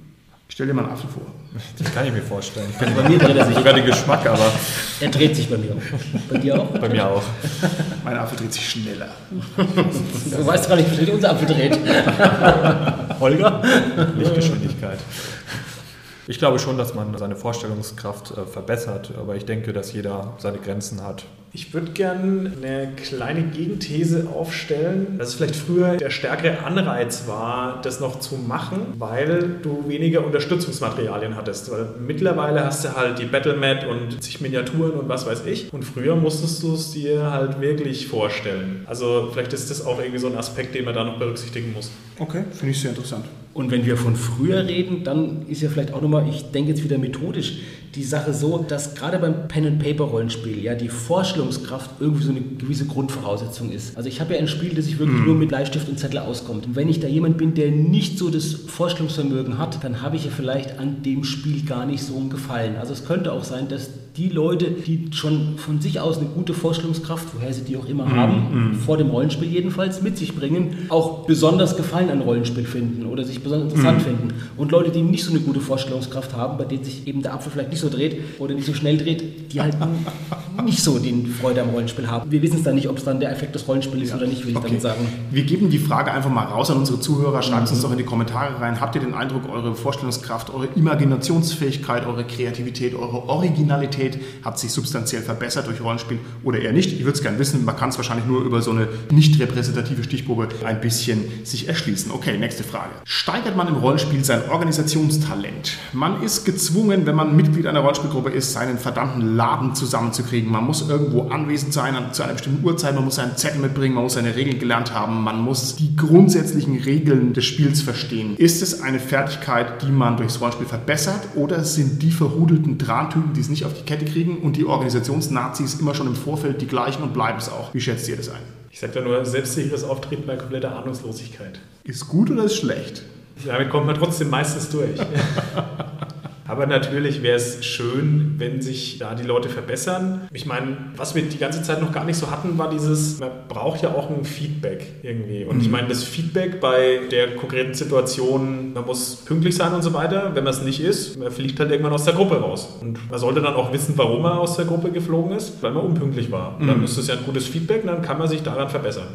Stell dir mal einen Apfel vor. Das kann ich mir vorstellen. Ich also bei mir dreht er sich. Sogar den Geschmack, aber. Er dreht sich bei mir auch. Bei dir auch? Bei mir auch. Mein Apfel dreht sich schneller. Du weißt gar nicht, wie schnell unser Apfel dreht. Holger? Lichtgeschwindigkeit. Ich glaube schon, dass man seine Vorstellungskraft äh, verbessert, aber ich denke, dass jeder seine Grenzen hat. Ich würde gerne eine kleine Gegenthese aufstellen, dass es vielleicht früher der stärkere Anreiz war, das noch zu machen, weil du weniger Unterstützungsmaterialien hattest. Weil mittlerweile hast du halt die Battlemat und sich Miniaturen und was weiß ich. Und früher musstest du es dir halt wirklich vorstellen. Also vielleicht ist das auch irgendwie so ein Aspekt, den man da noch berücksichtigen muss. Okay, finde ich sehr interessant. Und wenn wir von früher reden, dann ist ja vielleicht auch nochmal, ich denke jetzt wieder methodisch, die Sache so, dass gerade beim Pen-and-Paper-Rollenspiel ja die Vorstellungskraft irgendwie so eine gewisse Grundvoraussetzung ist. Also ich habe ja ein Spiel, das sich wirklich mhm. nur mit Bleistift und Zettel auskommt. Und wenn ich da jemand bin, der nicht so das Vorstellungsvermögen hat, dann habe ich ja vielleicht an dem Spiel gar nicht so einen Gefallen. Also es könnte auch sein, dass die Leute, die schon von sich aus eine gute Vorstellungskraft, woher sie die auch immer mhm. haben, mhm. vor dem Rollenspiel jedenfalls mit sich bringen, auch besonders Gefallen an Rollenspiel finden oder sich besonders interessant mhm. finden. Und Leute, die nicht so eine gute Vorstellungskraft haben, bei denen sich eben der Apfel vielleicht nicht so dreht oder nicht so schnell dreht, die halt nicht so den Freude am Rollenspiel haben. Wir wissen es dann nicht, ob es dann der Effekt des Rollenspiels ist ja. oder nicht, will ich okay. damit sagen. Wir geben die Frage einfach mal raus an unsere Zuhörer. Schreibt mhm. uns doch in die Kommentare rein. Habt ihr den Eindruck, eure Vorstellungskraft, eure Imaginationsfähigkeit, eure Kreativität, eure Originalität hat sich substanziell verbessert durch Rollenspiel oder eher nicht? Ich würde es gerne wissen. Man kann es wahrscheinlich nur über so eine nicht repräsentative Stichprobe ein bisschen sich erschließen. Okay, nächste Frage. Steigert man im Rollenspiel sein Organisationstalent? Man ist gezwungen, wenn man Mitglied einer Rollenspielgruppe ist, seinen verdammten Laden zusammenzukriegen. Man muss irgendwo anwesend sein zu einer bestimmten Uhrzeit, man muss seinen Zettel mitbringen, man muss seine Regeln gelernt haben, man muss die grundsätzlichen Regeln des Spiels verstehen. Ist es eine Fertigkeit, die man durchs Rollenspiel verbessert oder sind die verhudelten Drahntüten, die es nicht auf die Kette kriegen und die Organisationsnazis immer schon im Vorfeld die gleichen und bleiben es auch? Wie schätzt ihr das ein? Ich sage da nur selbstsicheres Auftreten bei kompletter Ahnungslosigkeit. Ist gut oder ist schlecht? Damit kommt man trotzdem meistens durch. Aber natürlich wäre es schön, wenn sich da die Leute verbessern. Ich meine, was wir die ganze Zeit noch gar nicht so hatten, war dieses, man braucht ja auch ein Feedback irgendwie. Und ich meine, das Feedback bei der konkreten Situation, man muss pünktlich sein und so weiter. Wenn man es nicht ist, man fliegt halt irgendwann aus der Gruppe raus. Und man sollte dann auch wissen, warum man aus der Gruppe geflogen ist, weil man unpünktlich war. Und dann ist es ja ein gutes Feedback und dann kann man sich daran verbessern.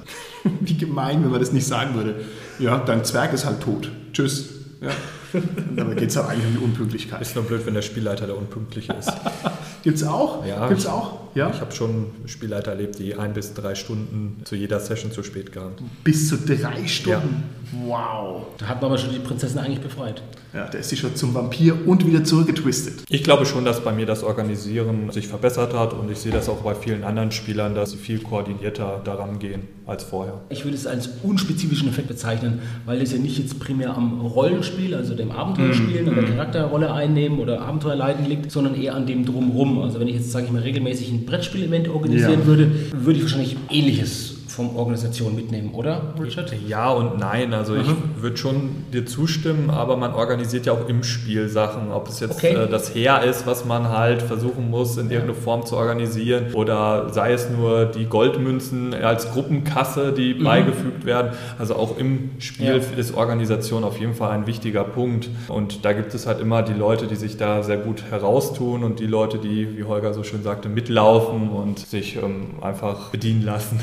Wie gemein, wenn man das nicht sagen würde. Ja, dein Zwerg ist halt tot. Tschüss. Ja. Dabei geht es halt eigentlich um die Unpünktlichkeit. Ist nur blöd, wenn der Spielleiter der Unpünktliche ist. Gibt's auch? Ja, Gibt's ich- auch? Ja. Ich habe schon Spielleiter erlebt, die ein bis drei Stunden zu jeder Session zu spät kamen. Bis zu drei Stunden. Wow. Da hat man aber schon die Prinzessin eigentlich befreit. Ja, der ist sie schon zum Vampir und wieder zurückgetwistet. Ich glaube schon, dass bei mir das Organisieren sich verbessert hat und ich sehe das auch bei vielen anderen Spielern, dass sie viel koordinierter daran gehen als vorher. Ich würde es als unspezifischen Effekt bezeichnen, weil es ja nicht jetzt primär am Rollenspiel, also dem Abenteuerspielen oder Charakterrolle einnehmen oder Abenteuerleiten liegt, sondern eher an dem Drumherum. Also wenn ich jetzt, sage ich mal, regelmäßig ein Brettspiel-Event organisieren Ja. würde, würde ich wahrscheinlich Ähnliches Organisation mitnehmen, oder, Richard? Ja und nein, also ich würde schon dir zustimmen, aber man organisiert ja auch im Spiel Sachen, ob es jetzt Okay. äh, das Heer ist, was man halt versuchen muss in irgendeine Form zu organisieren oder sei es nur die Goldmünzen als Gruppenkasse, die beigefügt werden. Also auch im Spiel Ja. ist Organisation auf jeden Fall ein wichtiger Punkt und da gibt es halt immer die Leute, die sich da sehr gut heraustun und die Leute, die, wie Holger so schön sagte, mitlaufen und sich ähm, einfach bedienen lassen.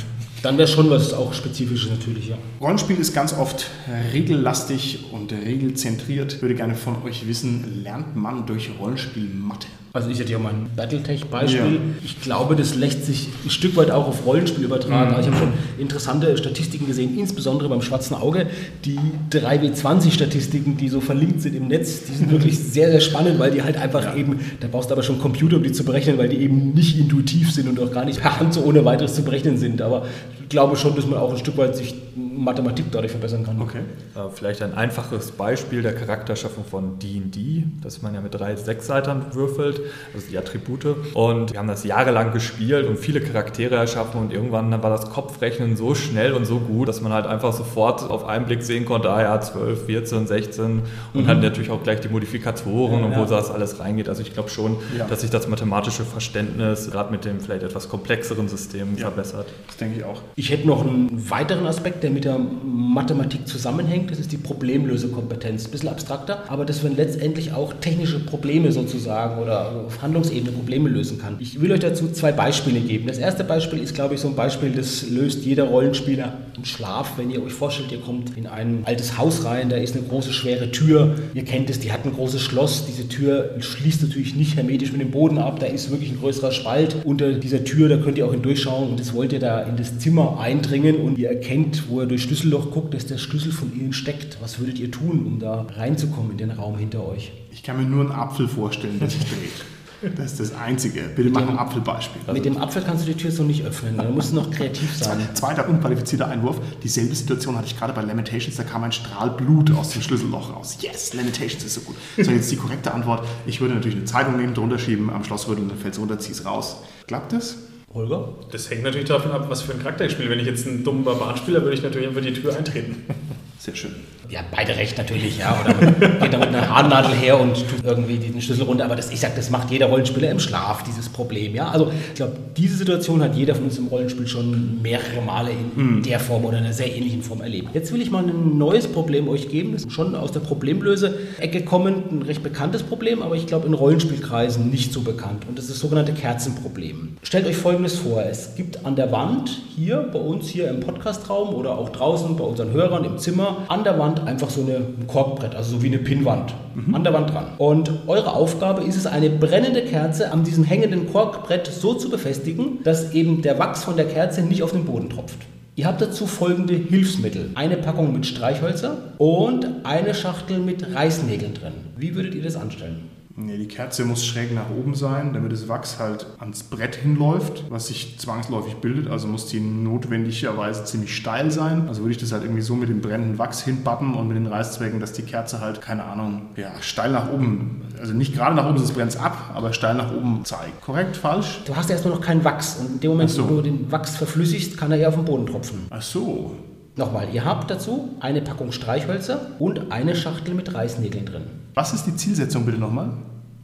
Dann wäre schon was auch Spezifisches natürlich, ja. Rollenspiel ist ganz oft regellastig und regelzentriert. Ich würde gerne von euch wissen, lernt man durch Rollenspiel Mathe? Also ich hatte ja mal ein Battletech-Beispiel. Ja. Ich glaube, das lässt sich ein Stück weit auch auf Rollenspiel übertragen. Also ich habe schon interessante Statistiken gesehen, insbesondere beim schwarzen Auge. Die 3W20-Statistiken, die so verlinkt sind im Netz, die sind wirklich sehr, sehr spannend, weil die halt einfach eben, da brauchst du aber schon Computer, um die zu berechnen, weil die eben nicht intuitiv sind und auch gar nicht per Hand so ohne weiteres zu berechnen sind. Aber ich glaube schon, dass man auch ein Stück weit sich Mathematik dadurch verbessern kann. Okay. Äh, Vielleicht ein einfaches Beispiel der Charakterschaffung von D&D, dass man ja mit drei Sechsseitern würfelt, also die Attribute. Und wir haben das jahrelang gespielt und viele Charaktere erschaffen und irgendwann war das Kopfrechnen so schnell und so gut, dass man halt einfach sofort auf einen Blick sehen konnte, ah ja, 12, 14, 16 und hat natürlich auch gleich die Modifikatoren und wo das alles reingeht. Also ich glaube schon, Ja. dass sich das mathematische Verständnis gerade mit dem vielleicht etwas komplexeren System verbessert. Das denke ich auch. Ich hätte noch einen weiteren Aspekt, der mit der Mathematik zusammenhängt. Das ist die Problemlösekompetenz. Ein bisschen abstrakter, aber dass man letztendlich auch technische Probleme sozusagen oder auf Handlungsebene Probleme lösen kann. Ich will euch dazu zwei Beispiele geben. Das erste Beispiel ist, glaube ich, so ein Beispiel, das löst jeder Rollenspieler im Schlaf. Wenn ihr euch vorstellt, ihr kommt in ein altes Haus rein, da ist eine große, schwere Tür. Ihr kennt es, die hat ein großes Schloss. Diese Tür schließt natürlich nicht hermetisch mit dem Boden ab. Da ist wirklich ein größerer Spalt unter dieser Tür. Da könnt ihr auch hindurchschauen und das wollt ihr da in das Zimmer eindringen und ihr erkennt, wo ihr durch Schlüsselloch guckt, dass der Schlüssel von innen steckt. Was würdet ihr tun, um da reinzukommen in den Raum hinter euch? Ich kann mir nur einen Apfel vorstellen, der sich dreht. Das ist das Einzige. Bitte mach ein Apfelbeispiel. Mit dem Apfel kannst du die Tür so nicht öffnen. Da musst du noch kreativ sein. Zweiter unqualifizierter Einwurf. Dieselbe Situation hatte ich gerade bei Lamentations. Da kam ein Strahl Blut aus dem Schlüsselloch raus. Yes, Lamentations ist so gut. So, jetzt die korrekte Antwort. Ich würde natürlich eine Zeitung nehmen, drunter schieben, am Schloss rütteln, dann fällt es runter, zieh's raus. Klappt das? Holger? Das hängt natürlich davon ab, was für ein Charakter ich spiele. Wenn ich jetzt einen dummen Barbaren spiele, würde ich natürlich einfach die Tür eintreten. Sehr schön. Ja, beide recht natürlich, ja. Oder man geht da mit einer Haarnadel her und tut irgendwie den Schlüssel runter. Aber das, ich sag, das macht jeder Rollenspieler im Schlaf, dieses Problem, ja. Also ich glaube, diese Situation hat jeder von uns im Rollenspiel schon mehrere Male in der Form oder einer sehr ähnlichen Form erlebt. Jetzt will ich mal ein neues Problem euch geben. Das ist schon aus der Problemlöse-Ecke kommend, ein recht bekanntes Problem, aber ich glaube in Rollenspielkreisen nicht so bekannt. Und das ist das sogenannte Kerzenproblem. Stellt euch Folgendes vor. Es gibt an der Wand hier bei uns hier im Podcastraum oder auch draußen bei unseren Hörern im Zimmer an der Wand einfach so eine, ein Korkbrett, also so wie eine Pinnwand an der Wand dran. Und eure Aufgabe ist es, eine brennende Kerze an diesem hängenden Korkbrett so zu befestigen, dass eben der Wachs von der Kerze nicht auf den Boden tropft. Ihr habt dazu folgende Hilfsmittel. Eine Packung mit Streichhölzer und eine Schachtel mit Reißnägeln drin. Wie würdet ihr das anstellen? Nee, die Kerze muss schräg nach oben sein, damit das Wachs halt ans Brett hinläuft, was sich zwangsläufig bildet. Also muss die notwendigerweise ziemlich steil sein. Also würde ich das halt irgendwie so mit dem brennenden Wachs hinbappen und mit den Reißzwecken, dass die Kerze halt, keine Ahnung, ja, steil nach oben, also nicht gerade nach oben, sonst brennt es ab, aber steil nach oben zeigt. Korrekt? Falsch? Du hast erstmal noch keinen Wachs und in dem Moment, so. wo du den Wachs verflüssigst, kann er eher auf den Boden tropfen. Ach so. Nochmal, ihr habt dazu eine Packung Streichhölzer und eine Schachtel mit Reißnägeln drin. Was ist die Zielsetzung bitte nochmal?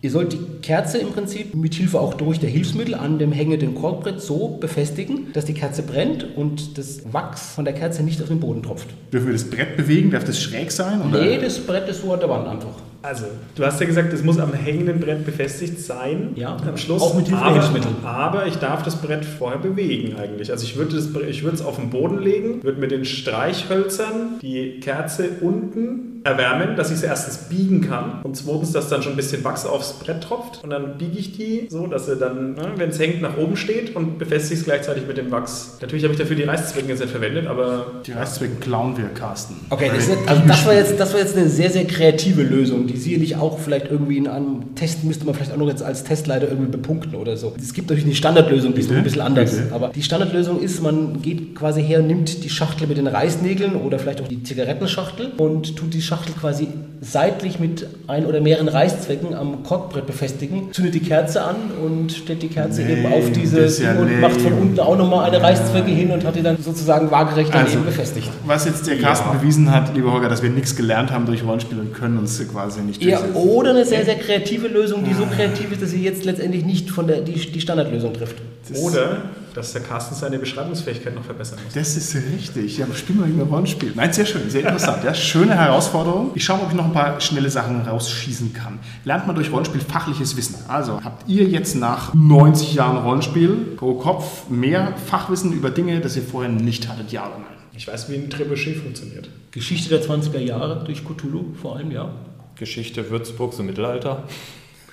Ihr sollt die Kerze im Prinzip mit Hilfe auch durch der Hilfsmittel an dem hängenden Korkbrett so befestigen, dass die Kerze brennt und das Wachs von der Kerze nicht auf den Boden tropft. Dürfen wir das Brett bewegen? Darf das schräg sein? Oder? Nee, das Brett ist so an der Wand einfach. Also, du hast ja gesagt, es muss am hängenden Brett befestigt sein. Ja, am Schluss. auch mit Hilfe aber, aber ich darf das Brett vorher bewegen eigentlich. Also ich würde das, Bre- ich würde es auf den Boden legen, würde mit den Streichhölzern die Kerze unten erwärmen, dass ich es erstens biegen kann und zweitens, dass dann schon ein bisschen Wachs aufs Brett tropft und dann biege ich die so, dass sie dann, ne, wenn es hängt, nach oben steht und befestige es gleichzeitig mit dem Wachs. Natürlich habe ich dafür die Reißzwecken jetzt nicht verwendet, aber Die Reißzwecken klauen wir, Carsten. Okay, das, ist, also das, war jetzt, das war jetzt eine sehr, sehr kreative Lösung, die sicherlich auch vielleicht irgendwie in einem Test müsste man vielleicht auch noch jetzt als Testleiter irgendwie bepunkten oder so. Es gibt natürlich eine Standardlösung, die ist noch ein bisschen anders. Bitte. Aber die Standardlösung ist, man geht quasi her und nimmt die Schachtel mit den Reißnägeln oder vielleicht auch die Zigarettenschachtel und tut die Schachtel quasi seitlich mit ein oder mehreren Reißzwecken am Korkbrett befestigen, zündet die Kerze an und stellt die Kerze Nee, eben auf diese ja und macht von unten auch nochmal eine Reißzwecke hin und hat die dann sozusagen waagerecht daneben Also, befestigt. Was jetzt der Carsten Ja. bewiesen hat, lieber Holger, dass wir nichts gelernt haben durch Rollenspiel und können uns quasi nicht Ja, durchsetzen. oder eine sehr, sehr kreative Lösung, die so kreativ ist, dass sie jetzt letztendlich nicht von der die, die Standardlösung trifft. Das- oder dass der Carsten seine Beschreibungsfähigkeit noch verbessern muss. Das ist richtig. Ja, spielen wir immer Rollenspiel. Nein, sehr schön, sehr interessant. Ja, schöne Herausforderung. Ich schaue mal, ob ich noch ein paar schnelle Sachen rausschießen kann. Lernt man durch Rollenspiel fachliches Wissen. Also, habt ihr jetzt nach 90 Jahren Rollenspiel pro Kopf mehr Fachwissen über Dinge, das ihr vorher nicht hattet? Ja oder nein? Ich weiß, wie ein Trebuchet funktioniert. Geschichte der 20er Jahre durch Cthulhu vor allem, ja. Geschichte Würzburgs im Mittelalter.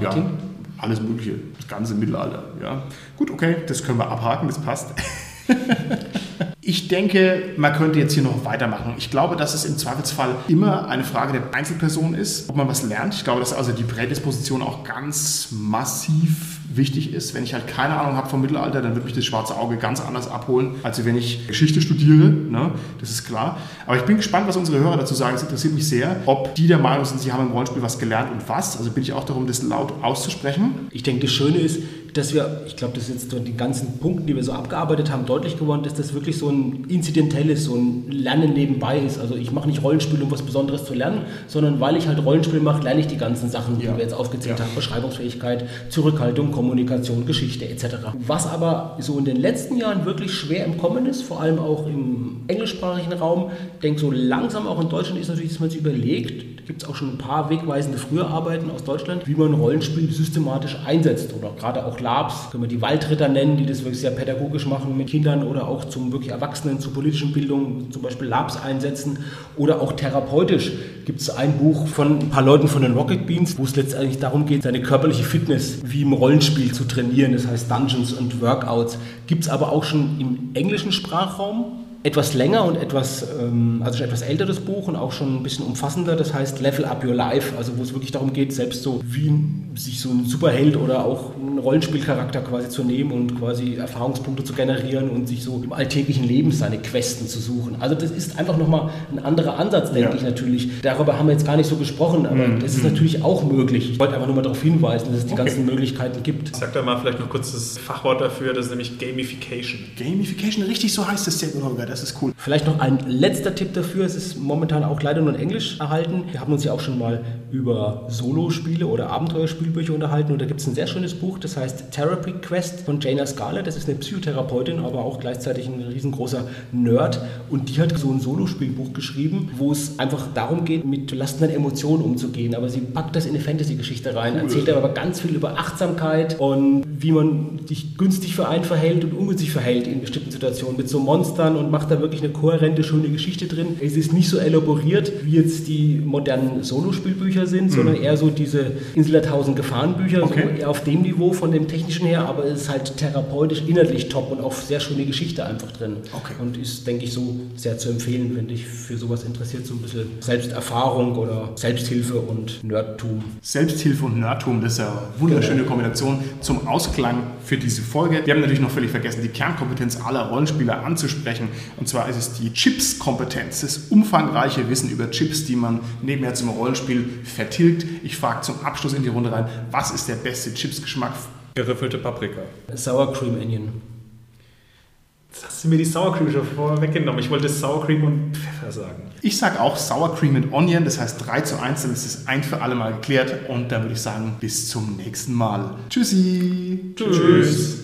Martin? Ja, alles Mögliche. Das ganze Mittelalter. Ja. Gut, okay, das können wir abhaken, das passt. Ich denke, man könnte jetzt hier noch weitermachen. Ich glaube, dass es im Zweifelsfall immer eine Frage der Einzelperson ist, ob man was lernt. Ich glaube, dass also die Prädisposition auch ganz massiv wichtig ist. Wenn ich halt keine Ahnung habe vom Mittelalter, dann wird mich das schwarze Auge ganz anders abholen, als wenn ich Geschichte studiere. Ne? Das ist klar. Aber ich bin gespannt, was unsere Hörer dazu sagen. Es interessiert mich sehr, ob die der Meinung sind, sie haben im Rollenspiel was gelernt und was. Also bin ich auch darum, das laut auszusprechen. Ich denke, das Schöne ist, dass wir, ich glaube, das ist jetzt durch die ganzen Punkte, die wir so abgearbeitet haben, deutlich geworden, dass das wirklich so ein inzidentelles, so ein Lernen nebenbei ist. Also ich mache nicht Rollenspiel, um was Besonderes zu lernen, sondern weil ich halt Rollenspiel mache, lerne ich die ganzen Sachen, die Ja. wir jetzt aufgezählt Ja. haben. Beschreibungsfähigkeit, Zurückhaltung, Kommunikation, Geschichte etc. Was aber so in den letzten Jahren wirklich schwer im Kommen ist, vor allem auch im englischsprachigen Raum, denke so langsam auch in Deutschland ist natürlich, dass man sich überlegt, gibt es auch schon ein paar wegweisende frühe Arbeiten aus Deutschland, wie man Rollenspiel systematisch einsetzt oder gerade auch Labs, können wir die Waldritter nennen, die das wirklich sehr pädagogisch machen mit Kindern oder auch zum wirklich Erwachsenen, zur politischen Bildung, zum Beispiel Labs einsetzen oder auch therapeutisch gibt es ein Buch von ein paar Leuten von den Rocket Beans, wo es letztendlich darum geht, seine körperliche Fitness wie im Rollenspiel zu trainieren, das heißt Dungeons und Workouts. Gibt es aber auch schon im englischen Sprachraum etwas länger und etwas, ähm, also schon etwas älteres Buch und auch schon ein bisschen umfassender, das heißt Level Up Your Life, also wo es wirklich darum geht, selbst so wie sich so ein Superheld oder auch einen Rollenspielcharakter quasi zu nehmen und quasi Erfahrungspunkte zu generieren und sich so im alltäglichen Leben seine Questen zu suchen. Also das ist einfach nochmal ein anderer Ansatz, denke Ja. ich natürlich. Darüber haben wir jetzt gar nicht so gesprochen, aber das ist natürlich auch möglich. Ich wollte einfach nur mal darauf hinweisen, dass es die ganzen Möglichkeiten gibt. Sag da mal vielleicht noch kurz das Fachwort dafür, das ist nämlich Gamification. Gamification, richtig so heißt es Holger. Das ist cool. Vielleicht noch ein letzter Tipp dafür. Es ist momentan auch leider nur in Englisch erhalten. Wir haben uns ja auch schon mal über Solospiele oder Abenteuerspielbücher unterhalten und da gibt es ein sehr schönes Buch, das heißt Therapy Quest von Jana Scarlett. Das ist eine Psychotherapeutin, aber auch gleichzeitig ein riesengroßer Nerd und die hat so ein Solospielbuch geschrieben, wo es einfach darum geht, mit belastenden Emotionen umzugehen. Aber sie packt das in eine Fantasy-Geschichte rein, erzählt aber ganz viel über Achtsamkeit und wie man sich günstig für einen verhält und ungünstig verhält in bestimmten Situationen mit so Monstern und macht da wirklich eine kohärente, schöne Geschichte drin. Es ist nicht so elaboriert, wie jetzt die modernen Solospielbücher sind, sondern eher so diese Insel der tausend Gefahrenbücher, Okay. so eher auf dem Niveau von dem technischen her, aber es ist halt therapeutisch, inhaltlich top und auch sehr schöne Geschichte einfach drin. Okay. Und ist, denke ich, so sehr zu empfehlen, wenn dich für sowas interessiert, so ein bisschen Selbsterfahrung oder Selbsthilfe und Nerdtum. Selbsthilfe und Nerdtum, das ist ja eine wunderschöne Kombination zum Ausklang für diese Folge. Wir haben natürlich noch völlig vergessen, die Kernkompetenz aller Rollenspieler anzusprechen. Und zwar ist es die Chips-Kompetenz, das umfangreiche Wissen über Chips, die man nebenher zum Rollenspiel vertilgt. Ich frage zum Abschluss in die Runde rein, was ist der beste Chips-Geschmack? Geriffelte Paprika. Sour Cream Onion. Jetzt hast du mir die Sour Cream schon vorher weggenommen. Ich wollte Sour Cream und Pfeffer sagen. Ich sage auch Sour Cream and Onion, das heißt 3 zu 1, dann ist es ein für alle Mal geklärt und dann würde ich sagen, bis zum nächsten Mal. Tschüssi. Tschüss.